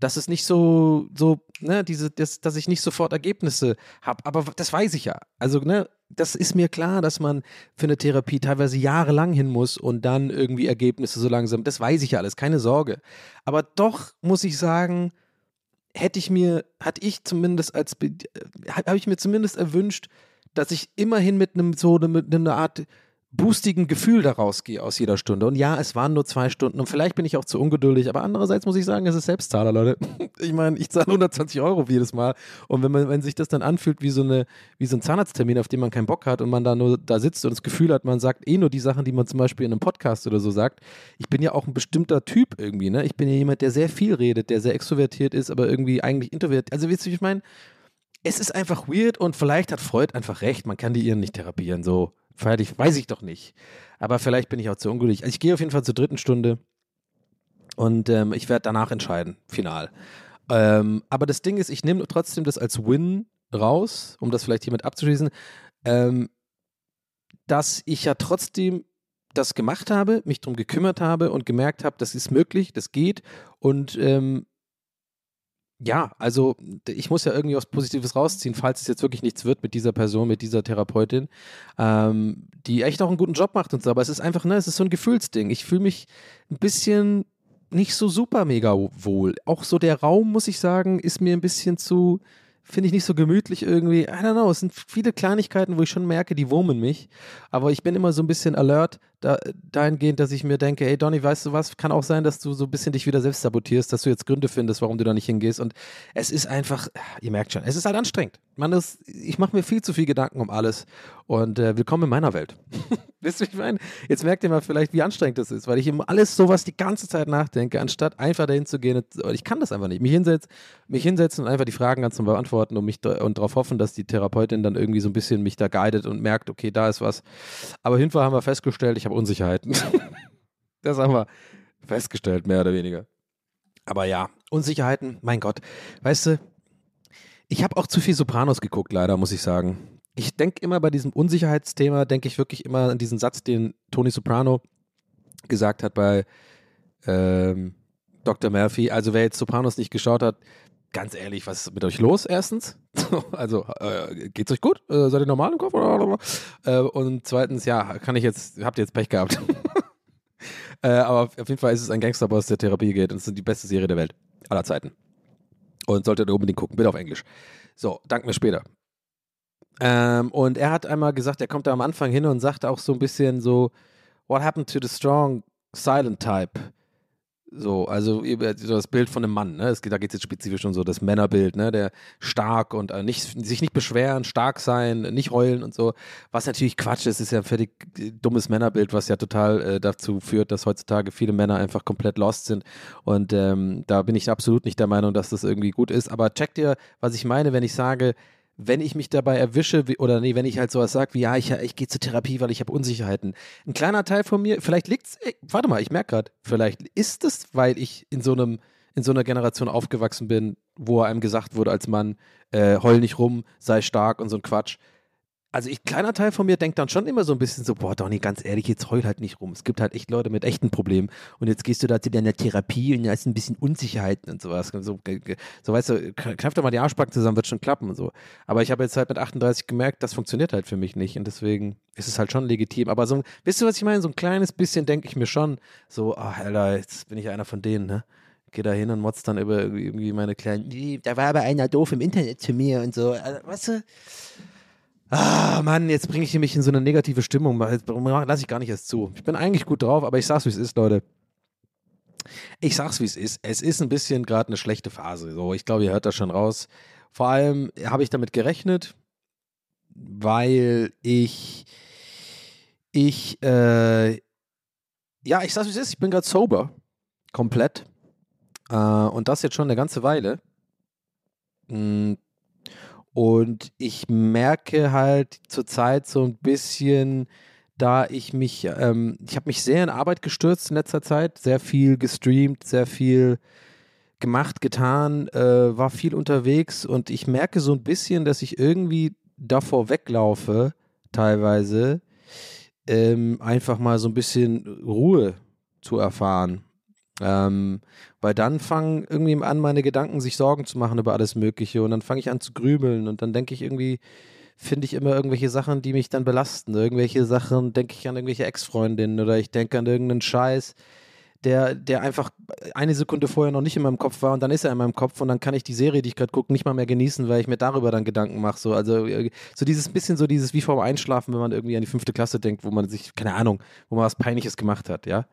dass es nicht so, so, ne, diese, das, dass ich nicht sofort Ergebnisse habe. Aber das weiß ich ja. Also, ne, das ist mir klar, dass man für eine Therapie teilweise jahrelang hin muss und dann irgendwie Ergebnisse so langsam. Das weiß ich ja alles, keine Sorge. Aber doch muss ich sagen, hätte ich mir, hatte ich zumindest als, äh, habe ich mir zumindest erwünscht, dass ich immerhin mit einem so mit einer Art boostigen Gefühl daraus gehe aus jeder Stunde. Und ja, es waren nur zwei Stunden und vielleicht bin ich auch zu ungeduldig, aber andererseits muss ich sagen, es ist Selbstzahler, Leute. Ich meine, ich zahle 120 Euro jedes Mal und wenn, man, wenn sich das dann anfühlt wie so, eine, wie so ein Zahnarzttermin, auf den man keinen Bock hat und man da nur da sitzt und das Gefühl hat, man sagt eh nur die Sachen, die man zum Beispiel in einem Podcast oder so sagt. Ich bin ja auch ein bestimmter Typ irgendwie, ne? Ich bin ja jemand, der sehr viel redet, der sehr extrovertiert ist, aber irgendwie eigentlich introvertiert. Also, wisst ihr, wie ich meine? es ist einfach weird und vielleicht hat Freud einfach recht, man kann die Iren nicht therapieren, so fertig, weiß ich doch nicht. Aber vielleicht bin ich auch zu ungeduldig. Also ich gehe auf jeden Fall zur dritten Stunde und ähm, ich werde danach entscheiden, final. Ähm, aber das Ding ist, ich nehme trotzdem das als Win raus, um das vielleicht hiermit abzuschließen, ähm, dass ich ja trotzdem das gemacht habe, mich darum gekümmert habe und gemerkt habe, das ist möglich, das geht und ähm, ja, also ich muss ja irgendwie was Positives rausziehen, falls es jetzt wirklich nichts wird mit dieser Person, mit dieser Therapeutin, ähm, die echt auch einen guten Job macht und so. Aber es ist einfach, ne, es ist so ein Gefühlsding. Ich fühle mich ein bisschen nicht so super mega wohl. Auch so der Raum, muss ich sagen, ist mir ein bisschen zu, finde ich nicht so gemütlich irgendwie. I don't know, es sind viele Kleinigkeiten, wo ich schon merke, die wurmen mich. Aber ich bin immer so ein bisschen alert, da, dahingehend, dass ich mir denke, hey Donny, weißt du was, kann auch sein, dass du so ein bisschen dich wieder selbst sabotierst, dass du jetzt Gründe findest, warum du da nicht hingehst. Und es ist einfach, ihr merkt schon, es ist halt anstrengend. Man ist, ich mache mir viel zu viel Gedanken um alles. Und äh, willkommen in meiner Welt. Wisst ihr, ich meine? Jetzt merkt ihr mal vielleicht, wie anstrengend das ist, weil ich immer alles sowas die ganze Zeit nachdenke, anstatt einfach dahin zu gehen. Ich kann das einfach nicht. Mich hinsetzen, mich hinsetzen und einfach die Fragen ganz zu beantworten und mich und darauf hoffen, dass die Therapeutin dann irgendwie so ein bisschen mich da guidet und merkt, okay, da ist was. Aber hinterher haben wir festgestellt, ich habe Unsicherheiten. das haben wir festgestellt, mehr oder weniger. Aber ja, Unsicherheiten, mein Gott. Weißt du, ich habe auch zu viel Sopranos geguckt, leider, muss ich sagen. Ich denke immer bei diesem Unsicherheitsthema, denke ich wirklich immer an diesen Satz, den Tony Soprano gesagt hat bei ähm, Dr. Murphy. Also wer jetzt Sopranos nicht geschaut hat, ganz ehrlich, was ist mit euch los erstens? also äh, geht's euch gut? Äh, seid ihr normal im Kopf? Äh, und zweitens, ja, kann ich jetzt, habt ihr jetzt Pech gehabt? äh, aber auf jeden Fall ist es ein Gangsterboss, der Therapie geht und es ist die beste Serie der Welt aller Zeiten. Und solltet ihr unbedingt gucken, bitte auf Englisch. So, dank mir später. Ähm, und er hat einmal gesagt, er kommt da am Anfang hin und sagt auch so ein bisschen so, what happened to the strong silent type? So, also das Bild von einem Mann, ne? Es geht, da geht es jetzt spezifisch um so das Männerbild, ne? Der stark und äh, nicht, sich nicht beschweren, stark sein, nicht heulen und so. Was natürlich Quatsch ist, ist ja ein völlig dummes Männerbild, was ja total äh, dazu führt, dass heutzutage viele Männer einfach komplett lost sind. Und ähm, da bin ich absolut nicht der Meinung, dass das irgendwie gut ist. Aber checkt ihr, was ich meine, wenn ich sage, wenn ich mich dabei erwische, oder nee, wenn ich halt sowas sage wie, ja, ich, ich gehe zur Therapie, weil ich habe Unsicherheiten. Ein kleiner Teil von mir, vielleicht liegt's, ey, warte mal, ich merke gerade, vielleicht ist es, weil ich in so einem, in so einer Generation aufgewachsen bin, wo einem gesagt wurde als Mann, äh, heul nicht rum, sei stark und so ein Quatsch also ich, kleiner Teil von mir denkt dann schon immer so ein bisschen so, boah, Donny, ganz ehrlich, jetzt heul halt nicht rum. Es gibt halt echt Leute mit echten Problemen. Und jetzt gehst du da zu deiner Therapie und da ist ein bisschen Unsicherheiten und sowas. So, so weißt du, knapp doch mal die Arschbacken zusammen, wird schon klappen und so. Aber ich habe jetzt halt mit 38 gemerkt, das funktioniert halt für mich nicht. Und deswegen ist es halt schon legitim. Aber so, wisst ihr, was ich meine? So ein kleines bisschen denke ich mir schon, so, ach, Alter, jetzt bin ich einer von denen, ne? Geh da hin und motzt dann über irgendwie meine kleinen, da war aber einer doof im Internet zu mir und so. Also, weißt du? Ah, Mann, jetzt bringe ich mich in so eine negative Stimmung. Lass ich gar nicht erst zu. Ich bin eigentlich gut drauf, aber ich sag's, wie es ist, Leute. Ich sag's, wie es ist. Es ist ein bisschen gerade eine schlechte Phase. So, ich glaube, ihr hört das schon raus. Vor allem habe ich damit gerechnet, weil ich, ich, äh, ja, ich sag's, wie es ist. Ich bin gerade sober. Komplett. Äh, und das jetzt schon eine ganze Weile. Hm, und ich merke halt zurzeit so ein bisschen, da ich mich, ähm, ich habe mich sehr in Arbeit gestürzt in letzter Zeit, sehr viel gestreamt, sehr viel gemacht, getan, äh, war viel unterwegs und ich merke so ein bisschen, dass ich irgendwie davor weglaufe, teilweise, ähm, einfach mal so ein bisschen Ruhe zu erfahren. Ähm, weil dann fangen irgendwie an, meine Gedanken sich Sorgen zu machen über alles Mögliche und dann fange ich an zu grübeln und dann denke ich irgendwie, finde ich immer irgendwelche Sachen, die mich dann belasten. Irgendwelche Sachen, denke ich an irgendwelche Ex-Freundinnen oder ich denke an irgendeinen Scheiß, der, der einfach eine Sekunde vorher noch nicht in meinem Kopf war und dann ist er in meinem Kopf und dann kann ich die Serie, die ich gerade gucke, nicht mal mehr genießen, weil ich mir darüber dann Gedanken mache. So, also äh, so dieses bisschen so dieses wie vorm Einschlafen, wenn man irgendwie an die fünfte Klasse denkt, wo man sich, keine Ahnung, wo man was Peinliches gemacht hat, ja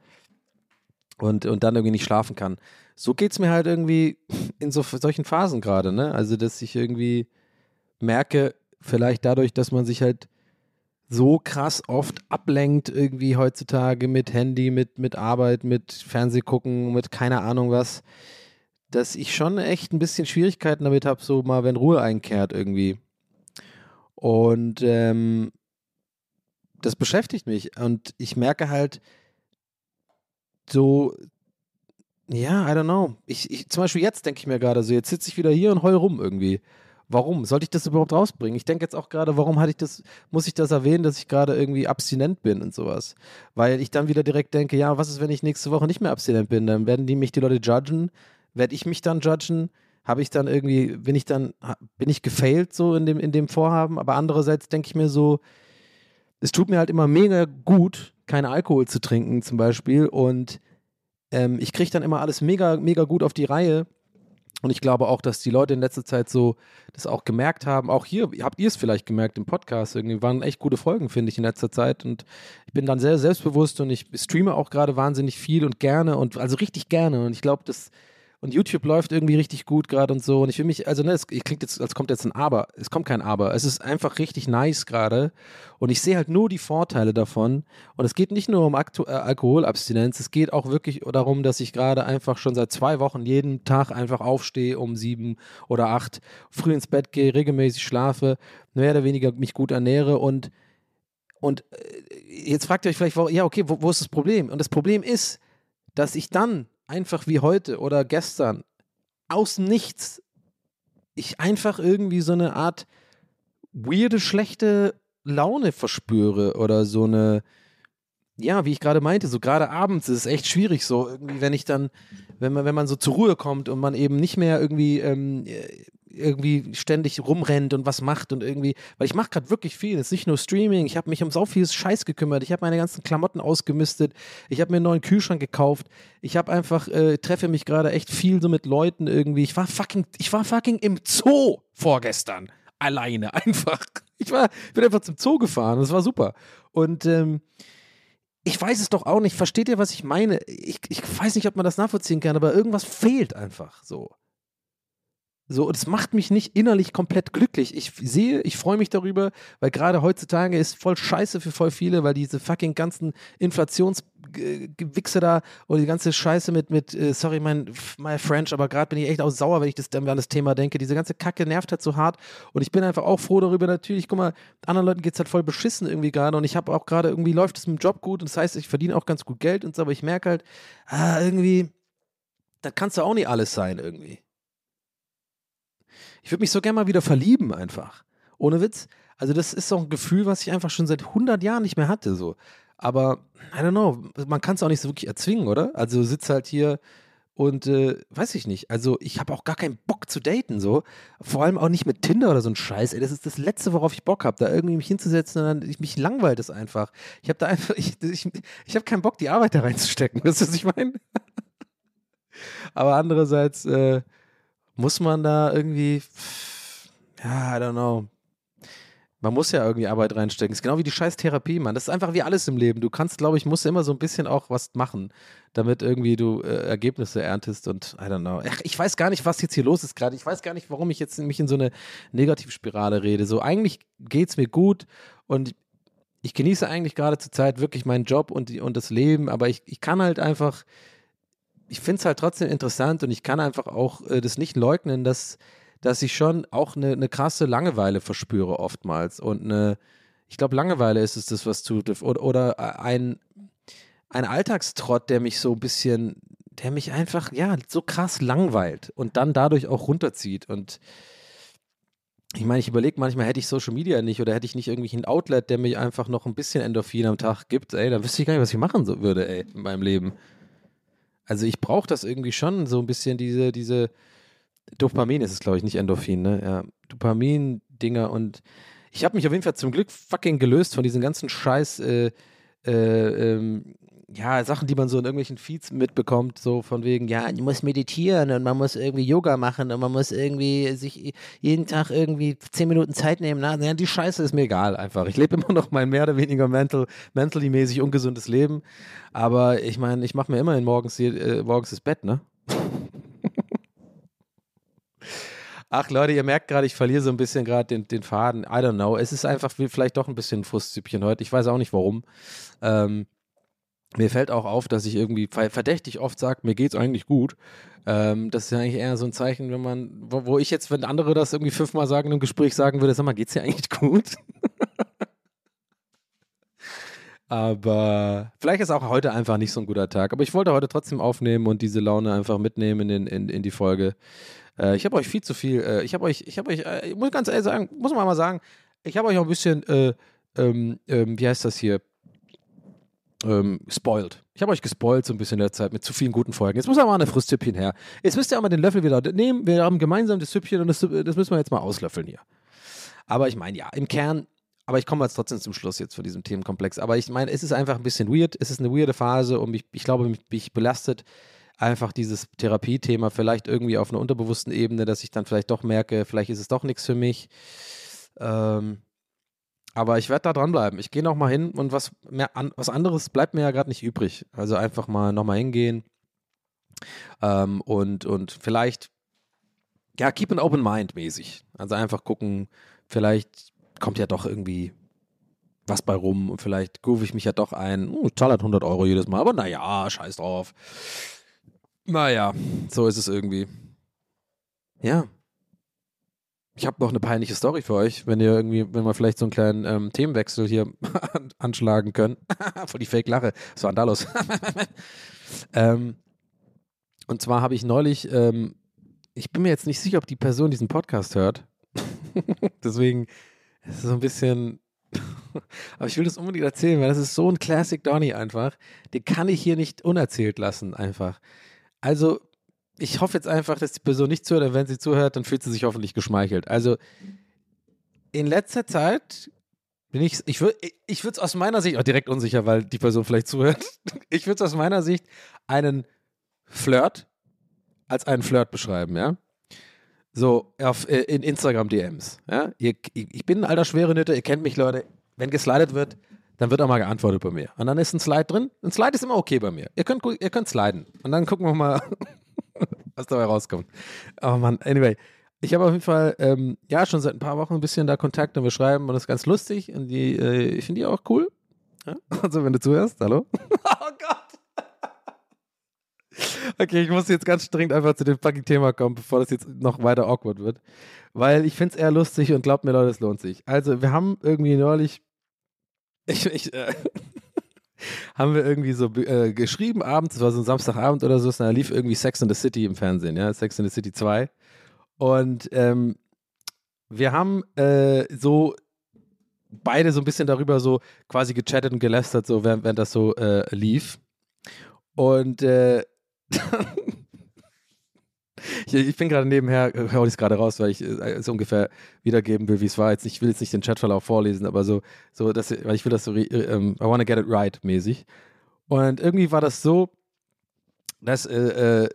und, und dann irgendwie nicht schlafen kann. So geht es mir halt irgendwie in so, solchen Phasen gerade, ne? Also, dass ich irgendwie merke, vielleicht dadurch, dass man sich halt so krass oft ablenkt, irgendwie heutzutage mit Handy, mit, mit Arbeit, mit Fernsehgucken, mit keine Ahnung was, dass ich schon echt ein bisschen Schwierigkeiten damit habe, so mal, wenn Ruhe einkehrt irgendwie. Und ähm, das beschäftigt mich. Und ich merke halt, so, ja, I don't know. Ich, ich, zum Beispiel jetzt denke ich mir gerade so, jetzt sitze ich wieder hier und heul rum irgendwie. Warum? Sollte ich das überhaupt rausbringen? Ich denke jetzt auch gerade, warum hatte ich das, muss ich das erwähnen, dass ich gerade irgendwie abstinent bin und sowas? Weil ich dann wieder direkt denke, ja, was ist, wenn ich nächste Woche nicht mehr abstinent bin? Dann werden die mich die Leute judgen. Werde ich mich dann judgen? Habe ich dann irgendwie, bin ich dann, bin ich gefailt so in dem, in dem Vorhaben? Aber andererseits denke ich mir so, es tut mir halt immer mega gut, keinen Alkohol zu trinken zum Beispiel und ähm, ich kriege dann immer alles mega, mega gut auf die Reihe Und ich glaube auch, dass die Leute in letzter Zeit so das auch gemerkt haben. Auch hier habt ihr es vielleicht gemerkt im Podcast. Irgendwie waren echt gute Folgen, finde ich, in letzter Zeit. Und ich bin dann sehr selbstbewusst und ich streame auch gerade wahnsinnig viel und gerne und also richtig gerne. Und ich glaube, das und YouTube läuft irgendwie richtig gut gerade und so. Und ich will mich, also ne, es klingt jetzt, als kommt jetzt ein Aber. Es kommt kein Aber. Es ist einfach richtig nice gerade. Und ich sehe halt nur die Vorteile davon. Und es geht nicht nur um Aktu äh, Alkoholabstinenz, es geht auch wirklich darum, dass ich gerade einfach schon seit zwei Wochen jeden Tag einfach aufstehe um sieben oder acht, früh ins Bett gehe, regelmäßig schlafe, mehr oder weniger mich gut ernähre und und äh, jetzt fragt ihr euch vielleicht, ja, okay, wo, wo ist das Problem? Und das Problem ist, dass ich dann einfach wie heute oder gestern aus Nichts ich einfach irgendwie so eine Art weirde, schlechte Laune verspüre oder so eine, ja, wie ich gerade meinte, so gerade abends ist es echt schwierig, so irgendwie, wenn ich dann, wenn man, wenn man so zur Ruhe kommt und man eben nicht mehr irgendwie ähm, irgendwie ständig rumrennt und was macht und irgendwie, weil ich mache gerade wirklich viel. Es ist nicht nur Streaming, ich habe mich um so viel Scheiß gekümmert. Ich habe meine ganzen Klamotten ausgemistet. Ich habe mir einen neuen Kühlschrank gekauft. Ich habe einfach, äh, treffe mich gerade echt viel so mit Leuten irgendwie. Ich war fucking, ich war fucking im Zoo vorgestern. Alleine, einfach. Ich war, bin einfach zum Zoo gefahren. Das war super. Und, ähm, ich weiß es doch auch nicht. Versteht ihr, was ich meine? Ich, ich weiß nicht, ob man das nachvollziehen kann, aber irgendwas fehlt einfach so. So, das macht mich nicht innerlich komplett glücklich. Ich sehe, ich freue mich darüber, weil gerade heutzutage ist voll scheiße für voll viele, weil diese fucking ganzen Inflationsgewichse da oder die ganze Scheiße mit, mit äh, sorry, mein my French, aber gerade bin ich echt auch sauer, wenn ich das an das Thema denke. Diese ganze Kacke nervt halt so hart und ich bin einfach auch froh darüber. Natürlich, guck mal, anderen Leuten geht es halt voll beschissen irgendwie gerade und ich habe auch gerade irgendwie läuft es mit dem Job gut und das heißt, ich verdiene auch ganz gut Geld und so, aber ich merke halt, ah, irgendwie, das kannst du auch nicht alles sein irgendwie. Ich würde mich so gerne mal wieder verlieben einfach. Ohne Witz. Also das ist so ein Gefühl, was ich einfach schon seit 100 Jahren nicht mehr hatte. So. Aber, I don't know, man kann es auch nicht so wirklich erzwingen, oder? Also sitzt halt hier und äh, weiß ich nicht. Also ich habe auch gar keinen Bock zu daten, so. Vor allem auch nicht mit Tinder oder so ein Scheiß. Ey, das ist das Letzte, worauf ich Bock habe, da irgendwie mich hinzusetzen und dann ich, mich langweilt es einfach. Ich habe da einfach, ich, ich, ich habe keinen Bock, die Arbeit da reinzustecken. Weißt du, was ich meine? Aber andererseits, äh, muss man da irgendwie, ja, I don't know. Man muss ja irgendwie Arbeit reinstecken. Das ist genau wie die scheiß Therapie, Mann. Das ist einfach wie alles im Leben. Du kannst, glaube ich, musst immer so ein bisschen auch was machen, damit irgendwie du äh, Ergebnisse erntest und I don't know. Ach, ich weiß gar nicht, was jetzt hier los ist gerade. Ich weiß gar nicht, warum ich jetzt mich in so eine Negativspirale rede. So, eigentlich geht es mir gut und ich genieße eigentlich gerade zur Zeit wirklich meinen Job und, und das Leben, aber ich, ich kann halt einfach ich finde es halt trotzdem interessant und ich kann einfach auch äh, das nicht leugnen, dass, dass ich schon auch eine, eine krasse Langeweile verspüre oftmals. Und eine, ich glaube, Langeweile ist es das, was tut. Oder, oder ein, ein Alltagstrott, der mich so ein bisschen, der mich einfach, ja, so krass langweilt und dann dadurch auch runterzieht. Und ich meine, ich überlege manchmal, hätte ich Social Media nicht oder hätte ich nicht irgendwie ein Outlet, der mich einfach noch ein bisschen Endorphin am Tag gibt, ey, dann wüsste ich gar nicht, was ich machen so würde, ey, in meinem Leben. Also ich brauche das irgendwie schon, so ein bisschen diese, diese Dopamin ist es, glaube ich, nicht Endorphin, ne? Ja, Dopamin-Dinger und ich habe mich auf jeden Fall zum Glück fucking gelöst von diesen ganzen Scheiß, äh, äh, ähm, ja, Sachen, die man so in irgendwelchen Feeds mitbekommt, so von wegen, ja, man muss meditieren und man muss irgendwie Yoga machen und man muss irgendwie sich jeden Tag irgendwie zehn Minuten Zeit nehmen. Na, ja, die Scheiße ist mir egal einfach. Ich lebe immer noch mein mehr oder weniger mental, mentally mäßig ungesundes Leben. Aber ich meine, ich mache mir immerhin morgens, äh, morgens das Bett, ne? Ach Leute, ihr merkt gerade, ich verliere so ein bisschen gerade den, den Faden. I don't know. Es ist einfach vielleicht doch ein bisschen ein Frustsüppchen heute. Ich weiß auch nicht warum. Ähm, mir fällt auch auf, dass ich irgendwie verdächtig oft sage, mir geht's eigentlich gut. Ähm, das ist ja eigentlich eher so ein Zeichen, wenn man, wo, wo, ich jetzt, wenn andere das irgendwie fünfmal sagen im Gespräch sagen würde, sag mal, geht's dir eigentlich gut? Aber vielleicht ist auch heute einfach nicht so ein guter Tag. Aber ich wollte heute trotzdem aufnehmen und diese Laune einfach mitnehmen in, in, in die Folge. Äh, ich habe euch viel zu viel, äh, ich habe euch, ich habe euch, äh, ich muss ganz ehrlich sagen, muss man mal sagen, ich habe euch auch ein bisschen, äh, ähm, ähm, wie heißt das hier? Ähm, spoiled. Ich habe euch gespoilt so ein bisschen in der Zeit mit zu vielen guten Folgen. Jetzt muss aber mal eine Frühstüppchen her. Jetzt müsst ihr auch mal den Löffel wieder nehmen. Wir haben gemeinsam das Süppchen und das, das müssen wir jetzt mal auslöffeln hier. Aber ich meine, ja, im Kern, aber ich komme jetzt trotzdem zum Schluss jetzt von diesem Themenkomplex. Aber ich meine, es ist einfach ein bisschen weird. Es ist eine weirde Phase und mich, ich glaube, mich, mich belastet einfach dieses Therapiethema vielleicht irgendwie auf einer unterbewussten Ebene, dass ich dann vielleicht doch merke, vielleicht ist es doch nichts für mich. Ähm, aber ich werde da dranbleiben. Ich gehe noch mal hin und was, mehr an, was anderes bleibt mir ja gerade nicht übrig. Also einfach mal noch mal hingehen ähm, und, und vielleicht, ja, keep an open mind mäßig. Also einfach gucken, vielleicht kommt ja doch irgendwie was bei rum und vielleicht groove ich mich ja doch ein. Uh, zahle halt 100 Euro jedes Mal, aber naja, scheiß drauf. Naja, so ist es irgendwie. Ja. Ich habe noch eine peinliche Story für euch, wenn ihr irgendwie, wenn wir vielleicht so einen kleinen ähm, Themenwechsel hier anschlagen können. Voll die Fake-Lache. Was war ähm, und zwar habe ich neulich, ähm, ich bin mir jetzt nicht sicher, ob die Person diesen Podcast hört. Deswegen ist es so ein bisschen. Aber ich will das unbedingt erzählen, weil das ist so ein Classic Donny einfach. Den kann ich hier nicht unerzählt lassen, einfach. Also, ich hoffe jetzt einfach, dass die Person nicht zuhört, wenn sie zuhört, dann fühlt sie sich hoffentlich geschmeichelt. Also, in letzter Zeit bin ich, ich würde ich es aus meiner Sicht, auch direkt unsicher, weil die Person vielleicht zuhört, ich würde es aus meiner Sicht einen Flirt als einen Flirt beschreiben, ja. So, auf, äh, in Instagram-DMs. Ja? Ich bin ein alter Schwerenütter, ihr kennt mich, Leute. Wenn geslidet wird, dann wird auch mal geantwortet bei mir. Und dann ist ein Slide drin. Ein Slide ist immer okay bei mir. Ihr könnt, ihr könnt sliden. Und dann gucken wir mal, was dabei rauskommt. Oh Mann, anyway. Ich habe auf jeden Fall, ähm, ja, schon seit ein paar Wochen ein bisschen da Kontakt und wir schreiben und das ist ganz lustig. Und die, äh, ich finde die auch cool. Ja? Also, wenn du zuhörst, hallo. oh Gott. Okay, ich muss jetzt ganz dringend einfach zu dem fucking Thema kommen, bevor das jetzt noch weiter awkward wird. Weil ich finde es eher lustig und glaubt mir, Leute, es lohnt sich. Also, wir haben irgendwie neulich. Ich, ich, äh, haben wir irgendwie so äh, geschrieben abends, es war so ein Samstagabend oder so, da lief irgendwie Sex in the City im Fernsehen, ja, Sex in the City 2. Und ähm, wir haben äh, so beide so ein bisschen darüber so quasi gechattet und gelästert, so während, während das so äh, lief. Und äh, ich, ich, bin gerade nebenher, hau ich es gerade raus, weil ich äh, so ungefähr wiedergeben will, wie es war. Jetzt, ich will jetzt nicht den Chatverlauf vorlesen, aber so, so dass, weil ich will das so, äh, I wanna get it right mäßig. Und irgendwie war das so, dass äh, äh,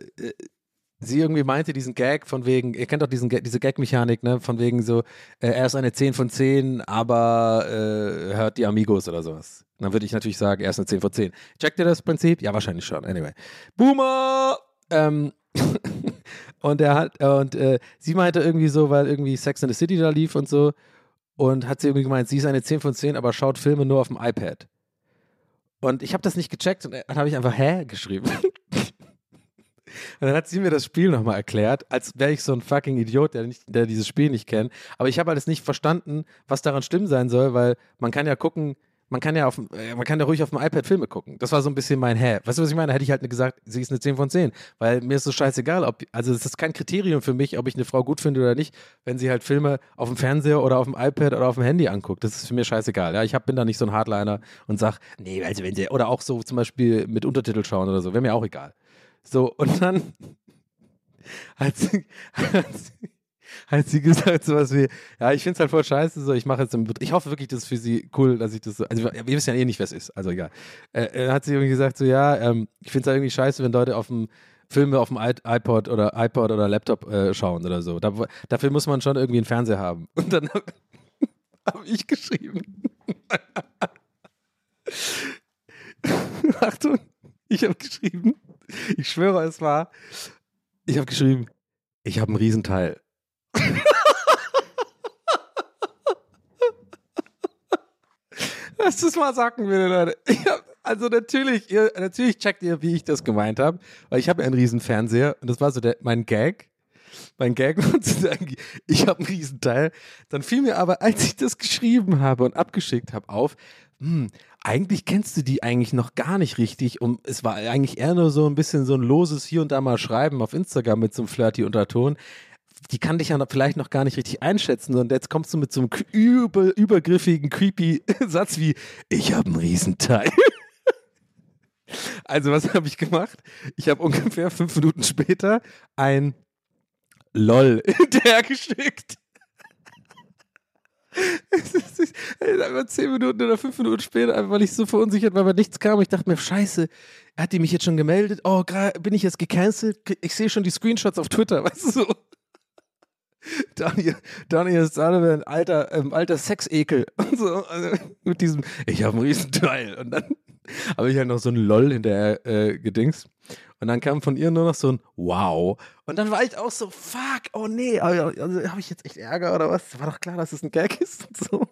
sie irgendwie meinte, diesen Gag von wegen, ihr kennt doch diesen, diese Gag-Mechanik, ne, von wegen so, äh, er ist eine 10 von 10, aber äh, hört die Amigos oder sowas. dann würde ich natürlich sagen, er ist eine 10 von 10. Checkt ihr das Prinzip? Ja, wahrscheinlich schon. Anyway. Boomer! Ähm, und er hat, und äh, sie meinte irgendwie so, weil irgendwie Sex in the City da lief und so, und hat sie irgendwie gemeint, sie ist eine 10 von 10, aber schaut Filme nur auf dem iPad. Und ich habe das nicht gecheckt und dann habe ich einfach hä geschrieben. Und dann hat sie mir das Spiel nochmal erklärt, als wäre ich so ein fucking Idiot, der, nicht, der dieses Spiel nicht kennt. Aber ich habe alles nicht verstanden, was daran schlimm sein soll, weil man kann ja gucken, man kann ja auf, äh, man kann ja ruhig auf dem iPad Filme gucken. Das war so ein bisschen mein Hä. Weißt du, was ich meine? Hätte ich halt gesagt, sie ist eine 10 von 10. Weil mir ist so scheißegal, ob, also es ist kein Kriterium für mich, ob ich eine Frau gut finde oder nicht, wenn sie halt Filme auf dem Fernseher oder auf dem iPad oder auf dem Handy anguckt. Das ist für mich scheißegal. Ja, ich hab, bin da nicht so ein Hardliner und sag, nee, also wenn sie, oder auch so zum Beispiel mit Untertitel schauen oder so, wäre mir auch egal. So, und dann hat sie, hat sie, gesagt, sowas wie, ja, ich finde es halt voll scheiße, so, ich mache jetzt, ich hoffe wirklich, das ist für sie cool, dass ich das so, also, wir wissen ja eh nicht, wer es ist, also egal. Äh, hat sie irgendwie gesagt, so, ja, ähm, ich finde es halt irgendwie scheiße, wenn Leute auf dem, Filme auf dem iPod oder iPod oder Laptop äh, schauen oder so. Da, dafür muss man schon irgendwie einen Fernseher haben. Und dann habe hab ich geschrieben. Achtung, ich habe geschrieben. Ich schwöre, es war. Ich habe geschrieben, ich habe einen Riesenteil. Lass das mal sagen, bitte, Leute. Also natürlich, ihr, natürlich checkt ihr, wie ich das gemeint habe, weil ich habe einen riesen Fernseher und das war so der, mein Gag. Mein Gag war zu sagen, ich habe einen Riesenteil. Dann fiel mir aber, als ich das geschrieben habe und abgeschickt habe, auf, hm, eigentlich kennst du die eigentlich noch gar nicht richtig und es war eigentlich eher nur so ein bisschen so ein loses hier und da mal schreiben auf Instagram mit so einem flirty Unterton. Die kann dich ja vielleicht noch gar nicht richtig einschätzen und jetzt kommst du mit so einem über, übergriffigen, creepy Satz wie, ich habe einen Riesenteil. Also was habe ich gemacht? Ich habe ungefähr fünf Minuten später ein LOL hinterhergeschickt. Es ist, es einfach zehn Minuten oder fünf Minuten später, einfach weil ich so verunsichert war, weil nichts kam. Ich dachte mir, scheiße, hat die mich jetzt schon gemeldet? Oh, bin ich jetzt gecancelt? Ich sehe schon die Screenshots auf Twitter, weißt du so. Daniel, Daniel ein alter, ähm, alter Sexekel. Und so, also, mit diesem, ich habe einen Riesenteil. Und dann habe ich halt noch so ein LOL hinterher äh, gedings. Und dann kam von ihr nur noch so ein Wow. Und dann war ich auch so, fuck, oh nee, also, habe ich jetzt echt Ärger oder was? War doch klar, dass es ein Gag ist und so.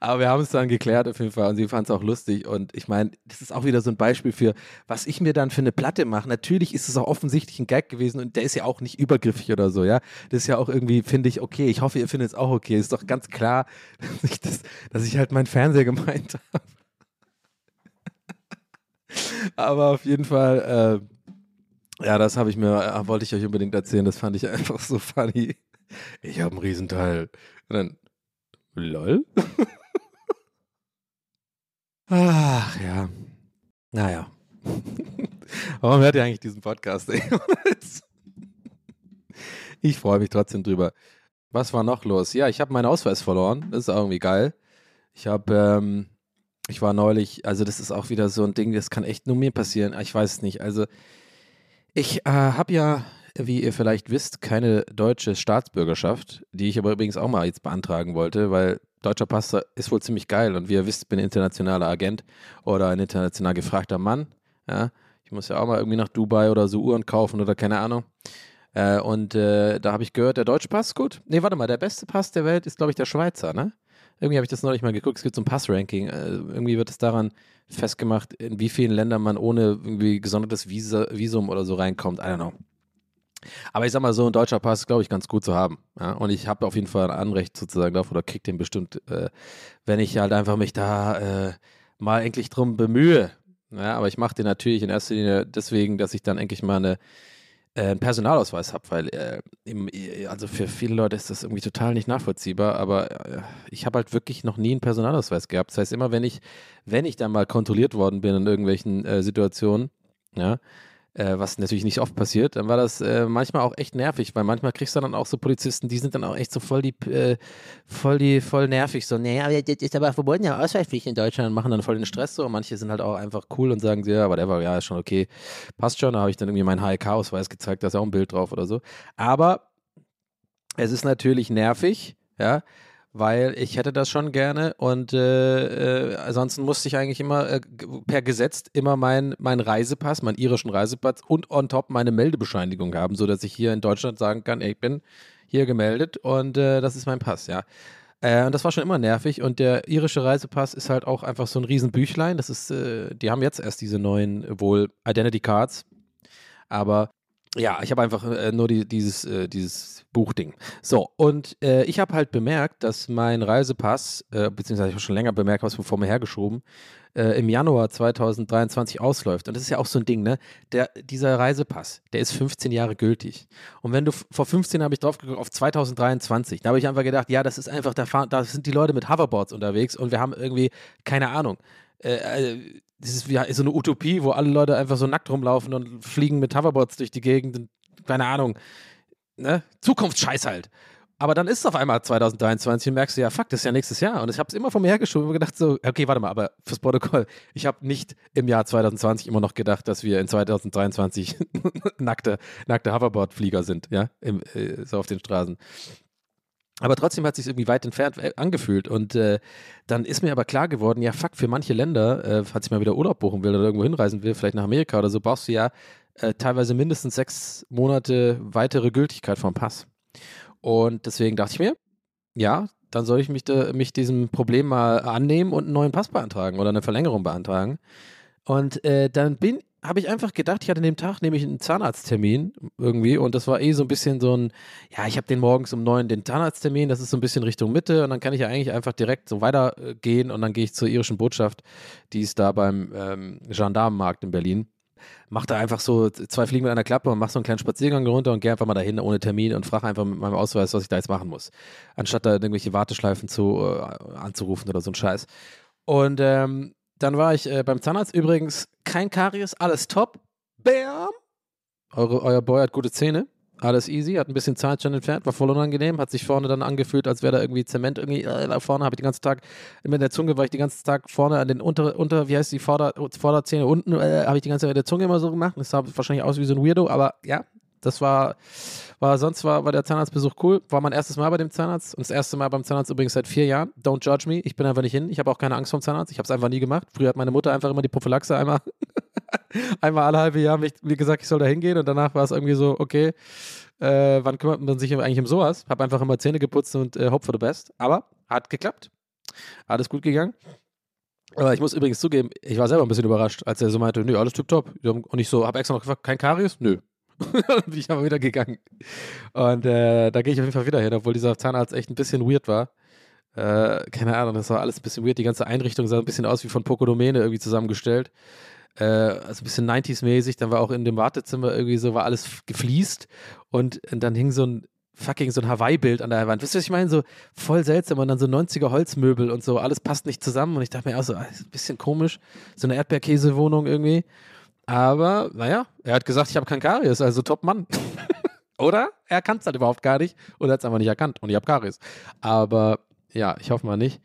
Aber wir haben es dann geklärt auf jeden Fall und sie fand es auch lustig. Und ich meine, das ist auch wieder so ein Beispiel für, was ich mir dann für eine Platte mache. Natürlich ist es auch offensichtlich ein Gag gewesen und der ist ja auch nicht übergriffig oder so, ja. Das ist ja auch irgendwie, finde ich, okay. Ich hoffe, ihr findet es auch okay. Ist doch ganz klar, dass ich, das, dass ich halt meinen Fernseher gemeint habe. Aber auf jeden Fall, äh, ja, das habe ich mir, äh, wollte ich euch unbedingt erzählen. Das fand ich einfach so funny. Ich habe einen Riesenteil. Und dann, lol? Ach ja. Naja. Warum hört ihr eigentlich diesen Podcast? ich freue mich trotzdem drüber. Was war noch los? Ja, ich habe meinen Ausweis verloren. Das ist irgendwie geil. Ich habe, ähm, ich war neulich, also das ist auch wieder so ein Ding, das kann echt nur mir passieren. Ich weiß es nicht. Also ich äh, habe ja, wie ihr vielleicht wisst, keine deutsche Staatsbürgerschaft, die ich aber übrigens auch mal jetzt beantragen wollte, weil deutscher Pass ist wohl ziemlich geil und wie ihr wisst, bin internationaler Agent oder ein international gefragter Mann. Ja, ich muss ja auch mal irgendwie nach Dubai oder so Uhren kaufen oder keine Ahnung. Äh, und äh, da habe ich gehört, der deutsche Pass ist gut. Nee, warte mal, der beste Pass der Welt ist, glaube ich, der Schweizer, ne? Irgendwie habe ich das neulich mal geguckt, es gibt so ein Passranking. Äh, irgendwie wird es daran festgemacht, in wie vielen Ländern man ohne irgendwie gesondertes Visa, Visum oder so reinkommt. I don't know. Aber ich sag mal so, ein deutscher Pass ist, glaube ich, ganz gut zu haben. Ja? Und ich habe auf jeden Fall ein Anrecht sozusagen darauf oder krieg den bestimmt, äh, wenn ich halt einfach mich da äh, mal endlich drum bemühe. Ja, aber ich mache den natürlich in erster Linie deswegen, dass ich dann endlich mal eine, äh, einen Personalausweis habe, weil äh, im, also für viele Leute ist das irgendwie total nicht nachvollziehbar, aber äh, ich habe halt wirklich noch nie einen Personalausweis gehabt. Das heißt, immer wenn ich, wenn ich dann mal kontrolliert worden bin in irgendwelchen äh, Situationen, ja, äh, was natürlich nicht oft passiert, dann war das äh, manchmal auch echt nervig, weil manchmal kriegst du dann auch so Polizisten, die sind dann auch echt so voll die, äh, voll die, voll nervig, so, nee, aber das ist aber verboten, ja, Ausweispflicht in Deutschland machen dann voll den Stress so. Und manche sind halt auch einfach cool und sagen, ja, whatever, ja, ist schon okay, passt schon. Da habe ich dann irgendwie meinen HEK-Ausweis gezeigt, da ist auch ein Bild drauf oder so. Aber es ist natürlich nervig, ja, weil ich hätte das schon gerne und äh, äh, ansonsten musste ich eigentlich immer äh, per Gesetz immer meinen mein Reisepass, meinen irischen Reisepass und on top meine Meldebescheinigung haben, sodass ich hier in Deutschland sagen kann, ey, ich bin hier gemeldet und äh, das ist mein Pass, ja. Äh, und das war schon immer nervig und der irische Reisepass ist halt auch einfach so ein Riesenbüchlein. Das ist, äh, die haben jetzt erst diese neuen wohl Identity Cards, aber ja, ich habe einfach äh, nur die, dieses, äh, dieses Buchding. So, und äh, ich habe halt bemerkt, dass mein Reisepass, äh, beziehungsweise ich habe schon länger bemerkt, was vor mir hergeschoben, äh, im Januar 2023 ausläuft. Und das ist ja auch so ein Ding, ne? Der, dieser Reisepass, der ist 15 Jahre gültig. Und wenn du vor 15 habe ich drauf geguckt, auf 2023, da habe ich einfach gedacht, ja, das ist einfach, da, da sind die Leute mit Hoverboards unterwegs und wir haben irgendwie, keine Ahnung, äh, äh, das ist wie so eine Utopie, wo alle Leute einfach so nackt rumlaufen und fliegen mit Hoverboards durch die Gegend und keine Ahnung. Ne? Zukunftsscheiß halt. Aber dann ist es auf einmal 2023 und merkst du, ja, fuck, das ist ja nächstes Jahr. Und ich habe es immer von mir hergeschoben und gedacht so, okay, warte mal, aber fürs Protokoll, ich habe nicht im Jahr 2020 immer noch gedacht, dass wir in 2023 nackte, nackte Hoverboard-Flieger sind, ja, Im, äh, so auf den Straßen. Aber trotzdem hat es sich irgendwie weit entfernt äh, angefühlt. Und äh, dann ist mir aber klar geworden, ja, fuck, für manche Länder, äh, falls ich mal wieder Urlaub buchen will oder irgendwo hinreisen will, vielleicht nach Amerika oder so, brauchst du ja äh, teilweise mindestens sechs Monate weitere Gültigkeit vom Pass. Und deswegen dachte ich mir, ja, dann soll ich mich, da, mich diesem Problem mal annehmen und einen neuen Pass beantragen oder eine Verlängerung beantragen. Und äh, dann bin, habe ich einfach gedacht, ich hatte an dem Tag nämlich einen Zahnarzttermin irgendwie und das war eh so ein bisschen so ein, ja, ich habe den morgens um neun den Zahnarzttermin, das ist so ein bisschen Richtung Mitte und dann kann ich ja eigentlich einfach direkt so weitergehen und dann gehe ich zur irischen Botschaft, die ist da beim ähm, Gendarmenmarkt in Berlin. Mach da einfach so zwei Fliegen mit einer Klappe und mach so einen kleinen Spaziergang runter und gehe einfach mal dahin ohne Termin und frage einfach mit meinem Ausweis, was ich da jetzt machen muss. Anstatt da irgendwelche Warteschleifen zu, äh, anzurufen oder so ein Scheiß. Und ähm, dann war ich äh, beim Zahnarzt übrigens kein Karies, alles top. Bam! Eure, euer Boy hat gute Zähne. Alles easy, hat ein bisschen Zeit schon entfernt, war voll unangenehm, hat sich vorne dann angefühlt, als wäre da irgendwie Zement irgendwie äh, da vorne, habe ich den ganzen Tag, mit der Zunge war ich den ganzen Tag vorne an den unter, unter wie heißt die, Vorder, Vorderzähne unten, äh, habe ich die ganze Zeit mit der Zunge immer so gemacht. Das sah wahrscheinlich aus wie so ein Weirdo, aber ja, das war, war sonst war, war der Zahnarztbesuch cool. War mein erstes Mal bei dem Zahnarzt und das erste Mal beim Zahnarzt übrigens seit vier Jahren. Don't judge me. Ich bin einfach nicht hin. Ich habe auch keine Angst vom Zahnarzt. Ich habe es einfach nie gemacht. Früher hat meine Mutter einfach immer die Prophylaxe einmal, einmal alle halbe Jahr mich, wie gesagt, ich soll da hingehen und danach war es irgendwie so, okay, äh, wann kümmert man sich eigentlich um sowas? Habe einfach immer Zähne geputzt und äh, hope for the best. Aber hat geklappt. Alles gut gegangen. Aber ich muss übrigens zugeben, ich war selber ein bisschen überrascht, als er so meinte, nö, alles tipptopp. Und ich so, habe extra noch gefragt, kein Karies? Nö. Dann bin ich aber wieder gegangen. Und äh, da gehe ich auf jeden Fall wieder hin, obwohl dieser Zahnarzt echt ein bisschen weird war. Äh, keine Ahnung, das war alles ein bisschen weird. Die ganze Einrichtung sah ein bisschen aus wie von Pokodomene irgendwie zusammengestellt. Äh, also ein bisschen 90s-mäßig. Dann war auch in dem Wartezimmer irgendwie so, war alles gefliest. Und, und dann hing so ein fucking so ein Hawaii-Bild an der Wand. Wisst ihr, was ich meine? So voll seltsam und dann so 90er Holzmöbel und so. Alles passt nicht zusammen. Und ich dachte mir auch so, ah, ein bisschen komisch. So eine Erdbeerkäsewohnung irgendwie. Aber, naja, er hat gesagt, ich habe kein Karies, also top Mann. Oder? Er kann es halt überhaupt gar nicht. Oder er hat es einfach nicht erkannt und ich habe Karies. Aber ja, ich hoffe mal nicht.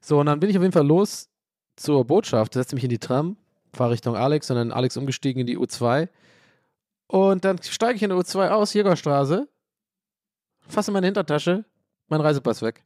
So, und dann bin ich auf jeden Fall los zur Botschaft, setze mich in die Tram, fahre Richtung Alex und dann Alex umgestiegen in die U2. Und dann steige ich in der U2 aus, Jägerstraße, fasse meine Hintertasche, mein Reisepass weg.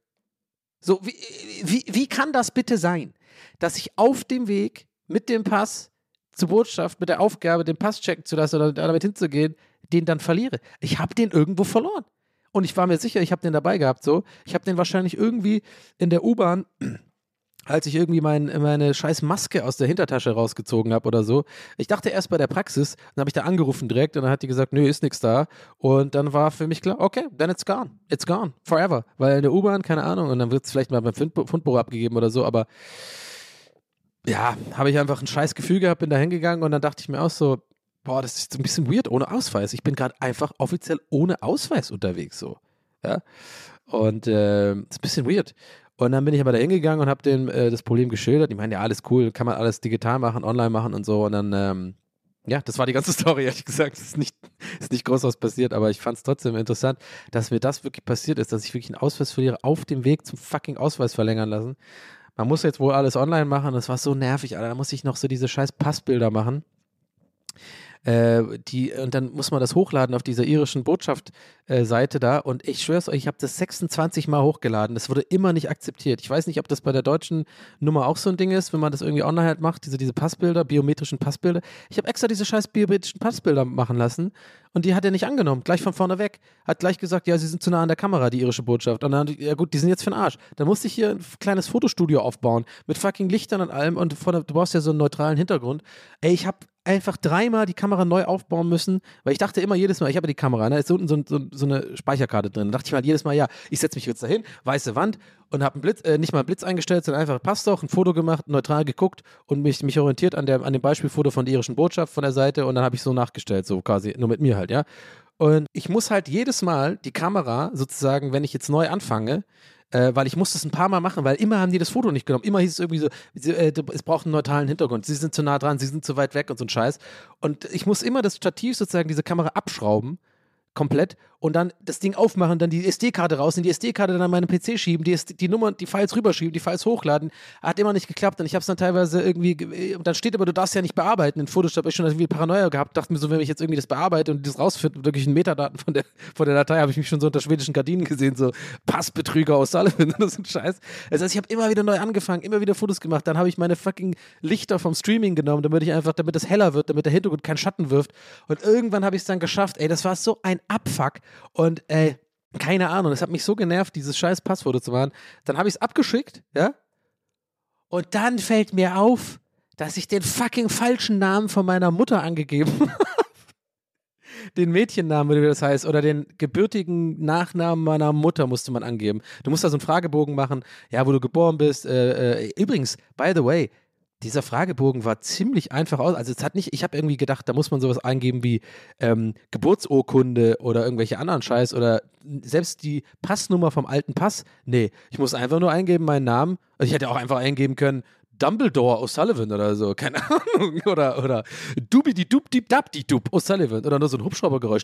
So, wie, wie, wie kann das bitte sein, dass ich auf dem Weg mit dem Pass zur Botschaft mit der Aufgabe, den Pass checken zu lassen oder damit hinzugehen, den dann verliere. Ich habe den irgendwo verloren. Und ich war mir sicher, ich habe den dabei gehabt, so. Ich habe den wahrscheinlich irgendwie in der U-Bahn, als ich irgendwie mein, meine scheiß Maske aus der Hintertasche rausgezogen habe oder so. Ich dachte erst bei der Praxis, dann habe ich da angerufen direkt und dann hat die gesagt, nö, ist nichts da. Und dann war für mich klar, okay, then it's gone. It's gone. Forever. Weil in der U-Bahn, keine Ahnung, und dann wird es vielleicht mal beim Fundbüro abgegeben oder so, aber ja, habe ich einfach ein scheiß Gefühl gehabt, bin da hingegangen und dann dachte ich mir auch so, boah, das ist ein bisschen weird ohne Ausweis. Ich bin gerade einfach offiziell ohne Ausweis unterwegs so. Ja. Und äh, ist ein bisschen weird. Und dann bin ich aber da hingegangen und habe denen äh, das Problem geschildert. Die meinen, ja, alles cool, kann man alles digital machen, online machen und so. Und dann, ähm, ja, das war die ganze Story, ehrlich gesagt. Es ist nicht, ist nicht groß was passiert, aber ich fand es trotzdem interessant, dass mir das wirklich passiert ist, dass ich wirklich einen Ausweis verliere, auf dem Weg zum fucking Ausweis verlängern lassen. Man muss jetzt wohl alles online machen. Das war so nervig, Alter. Da muss ich noch so diese scheiß Passbilder machen. Äh, die, und dann muss man das hochladen auf dieser irischen Botschaft-Seite äh, da. Und ich schwör's euch, ich habe das 26 Mal hochgeladen. Das wurde immer nicht akzeptiert. Ich weiß nicht, ob das bei der deutschen Nummer auch so ein Ding ist, wenn man das irgendwie online halt macht, diese, diese Passbilder, biometrischen Passbilder. Ich habe extra diese scheiß biometrischen Passbilder machen lassen und die hat er nicht angenommen, gleich von vorne weg. Hat gleich gesagt, ja, sie sind zu nah an der Kamera, die irische Botschaft. Und dann, ja gut, die sind jetzt für den Arsch. Da musste ich hier ein kleines Fotostudio aufbauen mit fucking Lichtern und allem und von, du brauchst ja so einen neutralen Hintergrund. Ey, ich habe einfach dreimal die Kamera neu aufbauen müssen, weil ich dachte immer jedes Mal, ich habe die Kamera, da ist unten so, so, so, eine Speicherkarte drin. Da dachte ich mal jedes Mal, ja, ich setze mich jetzt dahin, weiße Wand und habe äh, nicht mal einen Blitz eingestellt, sondern einfach passt doch, ein Foto gemacht, neutral geguckt und mich, mich orientiert an, der, an dem Beispielfoto von der irischen Botschaft von der Seite und dann habe ich so nachgestellt, so quasi, nur mit mir halt, ja. Und ich muss halt jedes Mal die Kamera sozusagen, wenn ich jetzt neu anfange, äh, weil ich musste es ein paar Mal machen, weil immer haben die das Foto nicht genommen. Immer hieß es irgendwie so, äh, es braucht einen neutralen Hintergrund, sie sind zu nah dran, sie sind zu weit weg und so ein Scheiß. Und ich muss immer das Stativ sozusagen, diese Kamera abschrauben komplett und dann das Ding aufmachen, dann die SD-Karte raus, in die SD-Karte dann an meinen PC schieben, die, die Nummer, die Files rüberschieben, die Files hochladen. Hat immer nicht geklappt und ich habe es dann teilweise irgendwie, und dann steht aber, du darfst ja nicht bearbeiten. In Photoshop habe ich schon irgendwie Paranoia gehabt, dachte mir so, wenn ich jetzt irgendwie das bearbeite und das rausfinde, wirklich ein Metadaten von der, von der Datei, habe ich mich schon so unter schwedischen Gardinen gesehen, so Passbetrüger aus Sullivan, das ist ein Scheiß. Das heißt, ich habe immer wieder neu angefangen, immer wieder Fotos gemacht, dann habe ich meine fucking Lichter vom Streaming genommen, damit ich einfach, damit es heller wird, damit der Hintergrund keinen Schatten wirft und irgendwann habe ich es dann geschafft, ey, das war so ein Abfuck und ey, keine Ahnung, es hat mich so genervt, dieses scheiß Passfoto zu machen. Dann habe ich es abgeschickt, ja? Und dann fällt mir auf, dass ich den fucking falschen Namen von meiner Mutter angegeben habe. den Mädchennamen, wie das heißt, oder den gebürtigen Nachnamen meiner Mutter musste man angeben. Du musst da so einen Fragebogen machen, ja, wo du geboren bist. Äh, äh, übrigens, by the way, dieser Fragebogen war ziemlich einfach aus. Also es hat nicht, ich habe irgendwie gedacht, da muss man sowas eingeben wie ähm, Geburtsurkunde oder irgendwelche anderen Scheiß oder selbst die Passnummer vom alten Pass. Nee, ich muss einfach nur eingeben meinen Namen. Also ich hätte auch einfach eingeben können, Dumbledore O'Sullivan oder so, keine Ahnung. Oder, oder Dubidi Dub Dip Dab Dub O'Sullivan oder nur so ein Hubschraubergeräusch.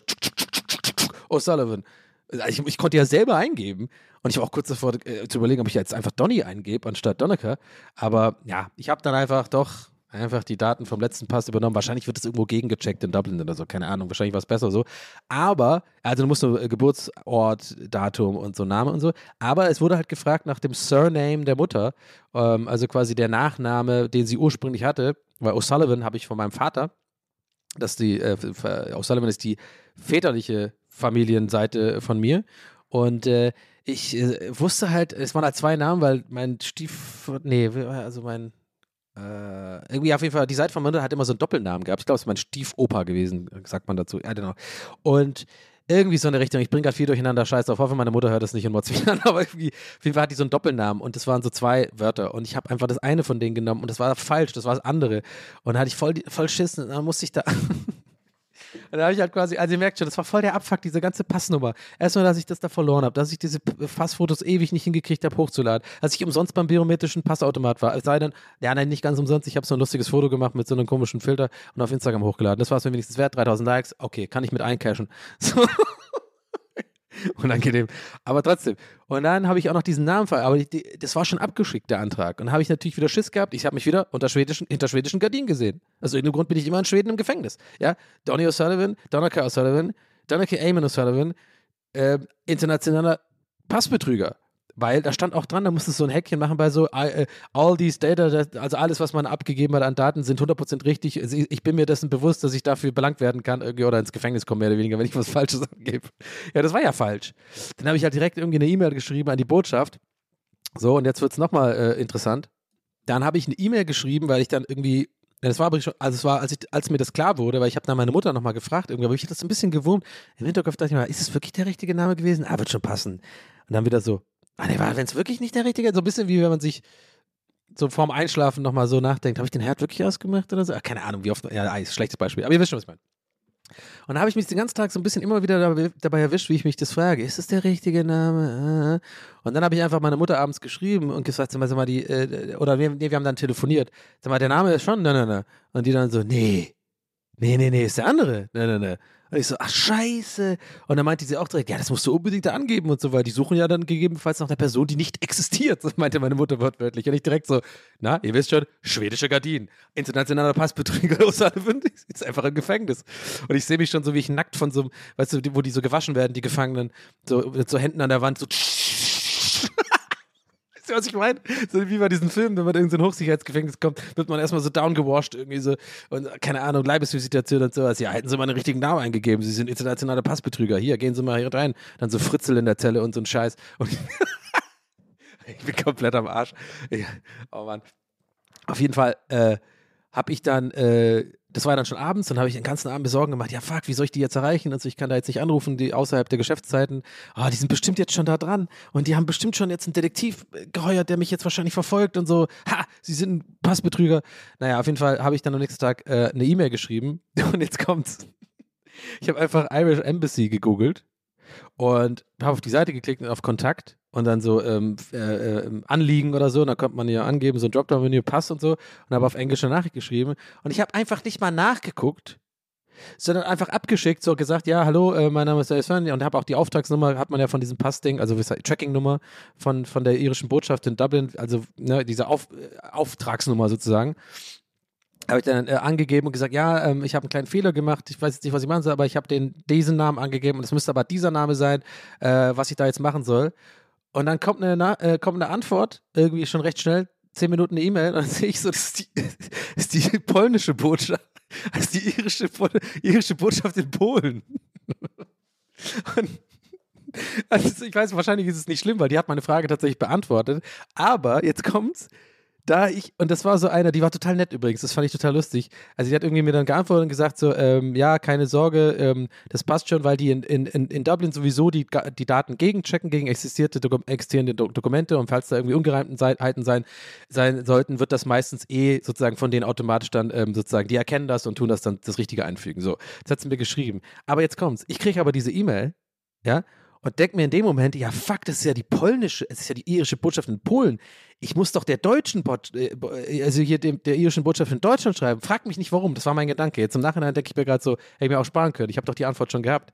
O'Sullivan. Also ich, ich konnte ja selber eingeben und ich war auch kurz davor äh, zu überlegen, ob ich jetzt einfach Donny eingebe anstatt Donneker. Aber ja, ich habe dann einfach doch einfach die Daten vom letzten Pass übernommen. Wahrscheinlich wird es irgendwo gegengecheckt in Dublin oder so, keine Ahnung. Wahrscheinlich war es besser so. Aber, also du musst nur äh, Geburtsort, Datum und so Name und so. Aber es wurde halt gefragt nach dem Surname der Mutter, ähm, also quasi der Nachname, den sie ursprünglich hatte. Weil O'Sullivan habe ich von meinem Vater. Das die, äh, O'Sullivan ist die väterliche Familienseite von mir. Und äh, ich äh, wusste halt, es waren halt zwei Namen, weil mein Stief, nee, also mein, äh, irgendwie auf jeden Fall, die Seite von Mutter hat immer so einen Doppelnamen gehabt. Ich glaube, es ist mein Stiefopa gewesen, sagt man dazu. Don't know. Und irgendwie so eine Richtung. Ich bringe gerade viel durcheinander, scheiß auf. Hoffe, meine Mutter hört das nicht und motzt mich an, aber irgendwie, auf jeden Fall hat die so einen Doppelnamen und das waren so zwei Wörter und ich habe einfach das eine von denen genommen und das war falsch, das war das andere. Und dann hatte ich voll, voll Schiss und dann musste ich da. Und da habe ich halt quasi, also ihr merkt schon, das war voll der Abfuck, diese ganze Passnummer. Erstmal, dass ich das da verloren habe, dass ich diese Passfotos ewig nicht hingekriegt habe, hochzuladen. Als ich umsonst beim biometrischen Passautomat war. Es sei denn, ja, nein, nicht ganz umsonst. Ich habe so ein lustiges Foto gemacht mit so einem komischen Filter und auf Instagram hochgeladen. Das war es mir wenigstens wert. 3000 Likes. Okay, kann ich mit eincashen. So. Unangenehm. Aber trotzdem. Und dann habe ich auch noch diesen Namen ver. Aber die, das war schon abgeschickt, der Antrag. Und dann habe ich natürlich wieder Schiss gehabt. Ich habe mich wieder unter schwedischen, hinter schwedischen Gardinen gesehen. Aus irgendeinem Grund bin ich immer in Schweden im Gefängnis. Ja, Donny O'Sullivan, Donnaker O'Sullivan, Donneke Eamon O'Sullivan, äh, internationaler Passbetrüger. Weil da stand auch dran, da musstest du so ein Häkchen machen bei so äh, all these data, also alles, was man abgegeben hat an Daten, sind 100% richtig. Ich bin mir dessen bewusst, dass ich dafür belangt werden kann irgendwie oder ins Gefängnis komme, mehr oder weniger, wenn ich was Falsches angebe. Ja, das war ja falsch. Dann habe ich halt direkt irgendwie eine E-Mail geschrieben an die Botschaft. So, und jetzt wird es nochmal äh, interessant. Dann habe ich eine E-Mail geschrieben, weil ich dann irgendwie das war aber schon, also es war, als, ich, als mir das klar wurde, weil ich habe dann meine Mutter nochmal gefragt, irgendwie, aber ich hatte das ein bisschen gewurmt. Im Hinterkopf dachte ich mir, ist es wirklich der richtige Name gewesen? Ah, wird schon passen. Und dann wieder so, ah nee, wenn es wirklich nicht der richtige, so ein bisschen wie wenn man sich so vorm Einschlafen nochmal so nachdenkt, habe ich den Herd wirklich ausgemacht oder so? Ah, keine Ahnung, wie oft, ja, Eis, schlechtes Beispiel, aber ihr wisst schon, was ich meine. Und da habe ich mich den ganzen Tag so ein bisschen immer wieder dabei, dabei erwischt, wie ich mich das frage. Ist das der richtige Name? Äh. Und dann habe ich einfach meine Mutter abends geschrieben und gesagt, sag mal, sag mal die, äh, oder nee, wir haben dann telefoniert. Sag mal, der Name ist schon, ne, ne, ne. Und die dann so, nee, nee, nee, nee, ist der andere. Ne, ne, ne. Und ich so, ach scheiße. Und dann meinte sie auch direkt, ja, das musst du unbedingt da angeben und so weiter. Die suchen ja dann gegebenenfalls nach der Person, die nicht existiert. Das meinte meine Mutter wortwörtlich. Und ich direkt so, na, ihr wisst schon, schwedische Gardinen, internationaler Passbetrüger aus ist einfach im Gefängnis. Und ich sehe mich schon so, wie ich nackt von so weißt du, wo die so gewaschen werden, die Gefangenen, so mit so Händen an der Wand, so Du, was ich meine? So wie bei diesen Filmen, wenn man in irgendein Hochsicherheitsgefängnis kommt, wird man erstmal so downgewashed, irgendwie so, und keine Ahnung, Leibesvisitation und sowas. Ja, hätten sie mal einen richtigen Namen eingegeben. Sie sind internationale Passbetrüger. Hier, gehen Sie mal hier rein. Dann so Fritzel in der Zelle und so ein Scheiß. Und ich bin komplett am Arsch. Ja, oh Mann. Auf jeden Fall äh, habe ich dann, äh, das war dann schon abends, dann habe ich den ganzen Abend Besorgen gemacht, ja fuck, wie soll ich die jetzt erreichen? Und so, ich kann da jetzt nicht anrufen, die außerhalb der Geschäftszeiten. Ah, die sind bestimmt jetzt schon da dran und die haben bestimmt schon jetzt einen Detektiv äh, geheuert, der mich jetzt wahrscheinlich verfolgt und so. Ha, sie sind ein Passbetrüger. Naja, auf jeden Fall habe ich dann am nächsten Tag äh, eine E-Mail geschrieben und jetzt kommt's. Ich habe einfach Irish Embassy gegoogelt und habe auf die Seite geklickt und auf Kontakt und dann so ähm, äh, äh, Anliegen oder so, und dann konnte man ja angeben, so ein Dropdown-Menü, Pass und so, und habe auf Englisch eine Nachricht geschrieben. Und ich habe einfach nicht mal nachgeguckt, sondern einfach abgeschickt, so gesagt, ja, hallo, äh, mein Name ist Darius und habe auch die Auftragsnummer, hat man ja von diesem Passding, also Tracking-Nummer von, von der irischen Botschaft in Dublin, also ne, diese auf, äh, Auftragsnummer sozusagen habe ich dann äh, angegeben und gesagt, ja, ähm, ich habe einen kleinen Fehler gemacht, ich weiß jetzt nicht, was ich machen soll, aber ich habe den diesen Namen angegeben und es müsste aber dieser Name sein, äh, was ich da jetzt machen soll. Und dann kommt eine, äh, kommt eine Antwort, irgendwie schon recht schnell, zehn Minuten eine E-Mail, und dann sehe ich so, das ist die, ist die polnische Botschaft, das ist die irische, irische Botschaft in Polen. Und also ich weiß, wahrscheinlich ist es nicht schlimm, weil die hat meine Frage tatsächlich beantwortet. Aber jetzt kommt's, da ich, und das war so einer, die war total nett übrigens, das fand ich total lustig. Also die hat irgendwie mir dann geantwortet und gesagt so, ähm, ja, keine Sorge, ähm, das passt schon, weil die in, in, in in Dublin sowieso die, die Daten gegenchecken, gegen existierte Doku existierende Do Dokumente und falls da irgendwie Ungereimtheiten sein, sein sollten, wird das meistens eh sozusagen von denen automatisch dann ähm, sozusagen, die erkennen das und tun das dann das Richtige einfügen. So, das hat sie mir geschrieben. Aber jetzt kommt's, ich kriege aber diese E-Mail, ja, und denk mir in dem Moment, ja fuck, das ist ja die polnische, es ist ja die irische Botschaft in Polen. Ich muss doch der deutschen, Bot, äh, äh, also hier dem, der irischen Botschaft in Deutschland schreiben. Frag mich nicht warum, das war mein Gedanke. Jetzt im Nachhinein denke ich mir gerade so, hätte ich mir auch sparen können. Ich habe doch die Antwort schon gehabt.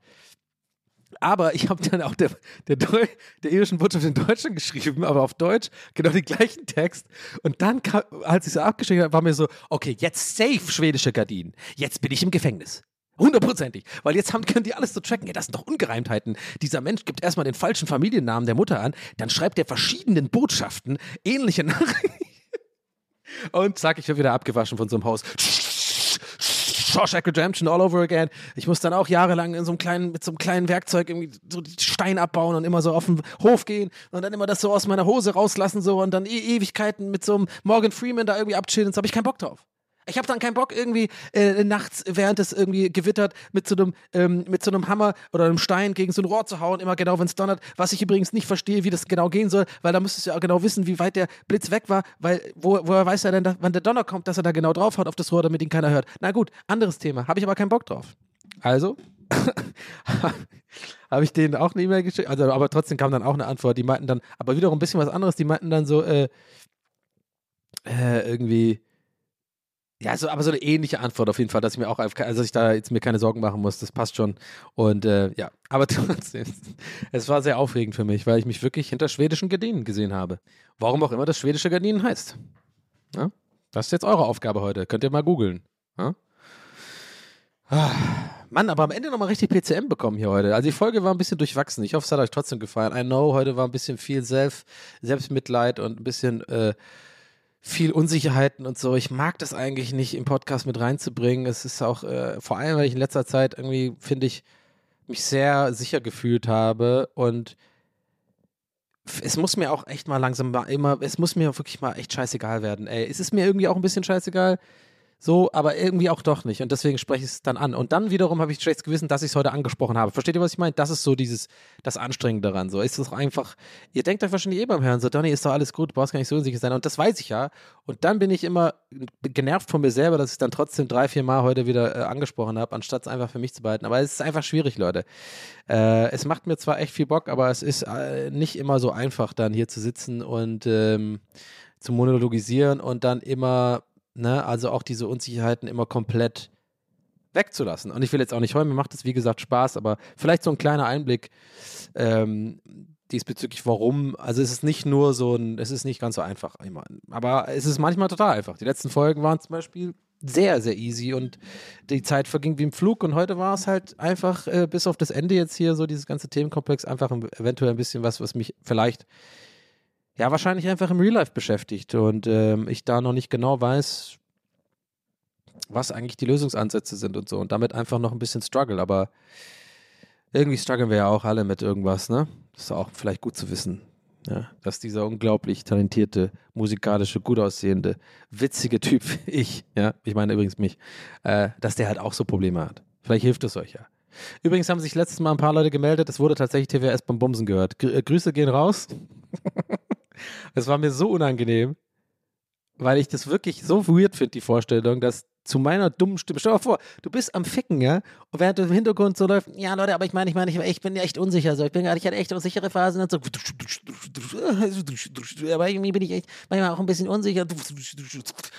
Aber ich habe dann auch der, der, Deu der irischen Botschaft in Deutschland geschrieben, aber auf Deutsch, genau den gleichen Text. Und dann, kam, als ich so abgeschickt habe, war mir so, okay, jetzt safe schwedische Gardinen. Jetzt bin ich im Gefängnis. Hundertprozentig. Weil jetzt haben, können die alles so tracken. Ey, das sind doch Ungereimtheiten. Dieser Mensch gibt erstmal den falschen Familiennamen der Mutter an, dann schreibt er verschiedenen Botschaften ähnliche Nachrichten. Und zack, ich werde wieder abgewaschen von so einem Haus. Shawshank Redemption all over again. Ich muss dann auch jahrelang in so einem kleinen, mit so einem kleinen Werkzeug irgendwie so Stein abbauen und immer so auf den Hof gehen und dann immer das so aus meiner Hose rauslassen so und dann e Ewigkeiten mit so einem Morgan Freeman da irgendwie abchillen. Da habe ich keinen Bock drauf. Ich habe dann keinen Bock irgendwie äh, nachts, während es irgendwie gewittert, mit so einem ähm, mit so einem Hammer oder einem Stein gegen so ein Rohr zu hauen, immer genau, wenn es donnert. Was ich übrigens nicht verstehe, wie das genau gehen soll, weil da müsstest du ja auch genau wissen, wie weit der Blitz weg war, weil wo, woher weiß er denn, dass, wann der Donner kommt, dass er da genau drauf hat auf das Rohr, damit ihn keiner hört. Na gut, anderes Thema. Habe ich aber keinen Bock drauf. Also habe ich denen auch eine E-Mail geschickt, also aber trotzdem kam dann auch eine Antwort. Die meinten dann, aber wiederum ein bisschen was anderes. Die meinten dann so äh, äh, irgendwie ja, so, aber so eine ähnliche Antwort auf jeden Fall, dass ich mir auch also ich da jetzt mir keine Sorgen machen muss, das passt schon. Und äh, ja, aber trotzdem, es war sehr aufregend für mich, weil ich mich wirklich hinter schwedischen Gardinen gesehen habe. Warum auch immer das schwedische Gardinen heißt. Ja? Das ist jetzt eure Aufgabe heute. Könnt ihr mal googeln. Ja? Ah, Mann, aber am Ende nochmal richtig PCM bekommen hier heute. Also die Folge war ein bisschen durchwachsen. Ich hoffe, es hat euch trotzdem gefallen. I know, heute war ein bisschen viel Selbst, Selbstmitleid und ein bisschen äh, viel Unsicherheiten und so. Ich mag das eigentlich nicht im Podcast mit reinzubringen. Es ist auch, äh, vor allem, weil ich in letzter Zeit irgendwie, finde ich, mich sehr sicher gefühlt habe und es muss mir auch echt mal langsam mal immer, es muss mir wirklich mal echt scheißegal werden. Ey, es ist mir irgendwie auch ein bisschen scheißegal, so, aber irgendwie auch doch nicht. Und deswegen spreche ich es dann an. Und dann wiederum habe ich schlechtes Gewissen, dass ich es heute angesprochen habe. Versteht ihr, was ich meine? Das ist so dieses, das Anstrengende daran. So ist es einfach, ihr denkt euch wahrscheinlich eh beim Hören, so, Donny, ist doch alles gut, du brauchst gar nicht so unsicher sein. Und das weiß ich ja. Und dann bin ich immer genervt von mir selber, dass ich dann trotzdem drei, vier Mal heute wieder äh, angesprochen habe, anstatt es einfach für mich zu behalten. Aber es ist einfach schwierig, Leute. Äh, es macht mir zwar echt viel Bock, aber es ist äh, nicht immer so einfach, dann hier zu sitzen und ähm, zu monologisieren und dann immer ne, also auch diese Unsicherheiten immer komplett wegzulassen. Und ich will jetzt auch nicht heulen, mir macht es wie gesagt Spaß, aber vielleicht so ein kleiner Einblick ähm, diesbezüglich, warum. Also es ist nicht nur so ein, es ist nicht ganz so einfach, aber es ist manchmal total einfach. Die letzten Folgen waren zum Beispiel sehr, sehr easy und die Zeit verging wie im Flug und heute war es halt einfach äh, bis auf das Ende jetzt hier so dieses ganze Themenkomplex einfach eventuell ein bisschen was, was mich vielleicht ja, wahrscheinlich einfach im Real Life beschäftigt und ähm, ich da noch nicht genau weiß, was eigentlich die Lösungsansätze sind und so und damit einfach noch ein bisschen struggle, aber irgendwie strugglen wir ja auch alle mit irgendwas, ne? Das ist auch vielleicht gut zu wissen, ja? dass dieser unglaublich talentierte, musikalische, gut aussehende, witzige Typ, ich, ja, ich meine übrigens mich, äh, dass der halt auch so Probleme hat. Vielleicht hilft es euch ja. Übrigens haben sich letztes Mal ein paar Leute gemeldet, es wurde tatsächlich TWS beim Bumsen gehört. Gr äh, Grüße gehen raus. Es war mir so unangenehm, weil ich das wirklich so weird finde, die Vorstellung, dass zu meiner dummen Stimme. Stell dir mal vor, du bist am Ficken, ja? Und während du im Hintergrund so läuft, ja, Leute, aber ich meine, ich meine, ich, bin echt unsicher. So. Ich bin gerade, ich hatte echt unsichere Phasen und so. Aber irgendwie bin ich echt manchmal auch ein bisschen unsicher.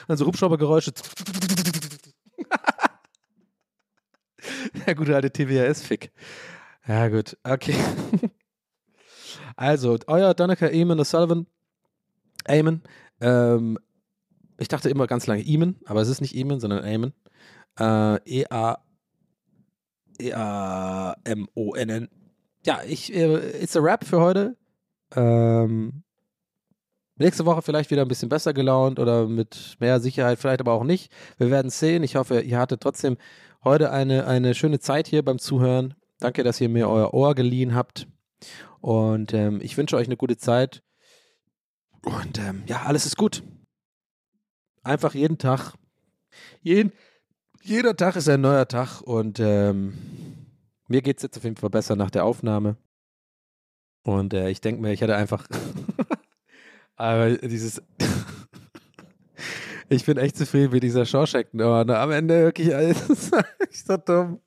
Also Hubschraubergeräusche. ja, gute alte TWS-Fick. Ja, gut, okay. Also, euer Donnaker Eamon O'Sullivan. Eamon. Ähm, ich dachte immer ganz lange Eamon, aber es ist nicht Eamon, sondern Eamon. Äh, E-A. E-A-M-O-N-N. Ja, ich, äh, it's a Rap für heute. Ähm, nächste Woche vielleicht wieder ein bisschen besser gelaunt oder mit mehr Sicherheit, vielleicht aber auch nicht. Wir werden sehen. Ich hoffe, ihr hattet trotzdem heute eine, eine schöne Zeit hier beim Zuhören. Danke, dass ihr mir euer Ohr geliehen habt. Und ähm, ich wünsche euch eine gute Zeit. Und ähm, ja, alles ist gut. Einfach jeden Tag. Jeden, jeder Tag ist ein neuer Tag. Und ähm, mir geht es jetzt auf jeden Fall besser nach der Aufnahme. Und äh, ich denke mir, ich hätte einfach. aber dieses. ich bin echt zufrieden mit dieser Shawshank. Ne, am Ende wirklich, das ist so dumm.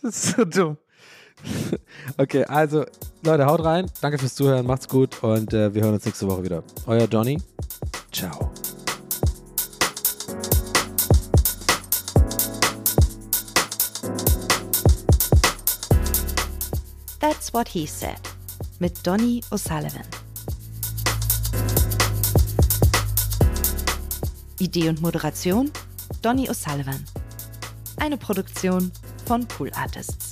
Das ist so dumm. okay, also Leute, haut rein. Danke fürs Zuhören. Macht's gut und äh, wir hören uns nächste Woche wieder. Euer Johnny. Ciao. That's What He Said mit Donny O'Sullivan. Idee und Moderation Donny O'Sullivan. Eine Produktion von Pool Artists.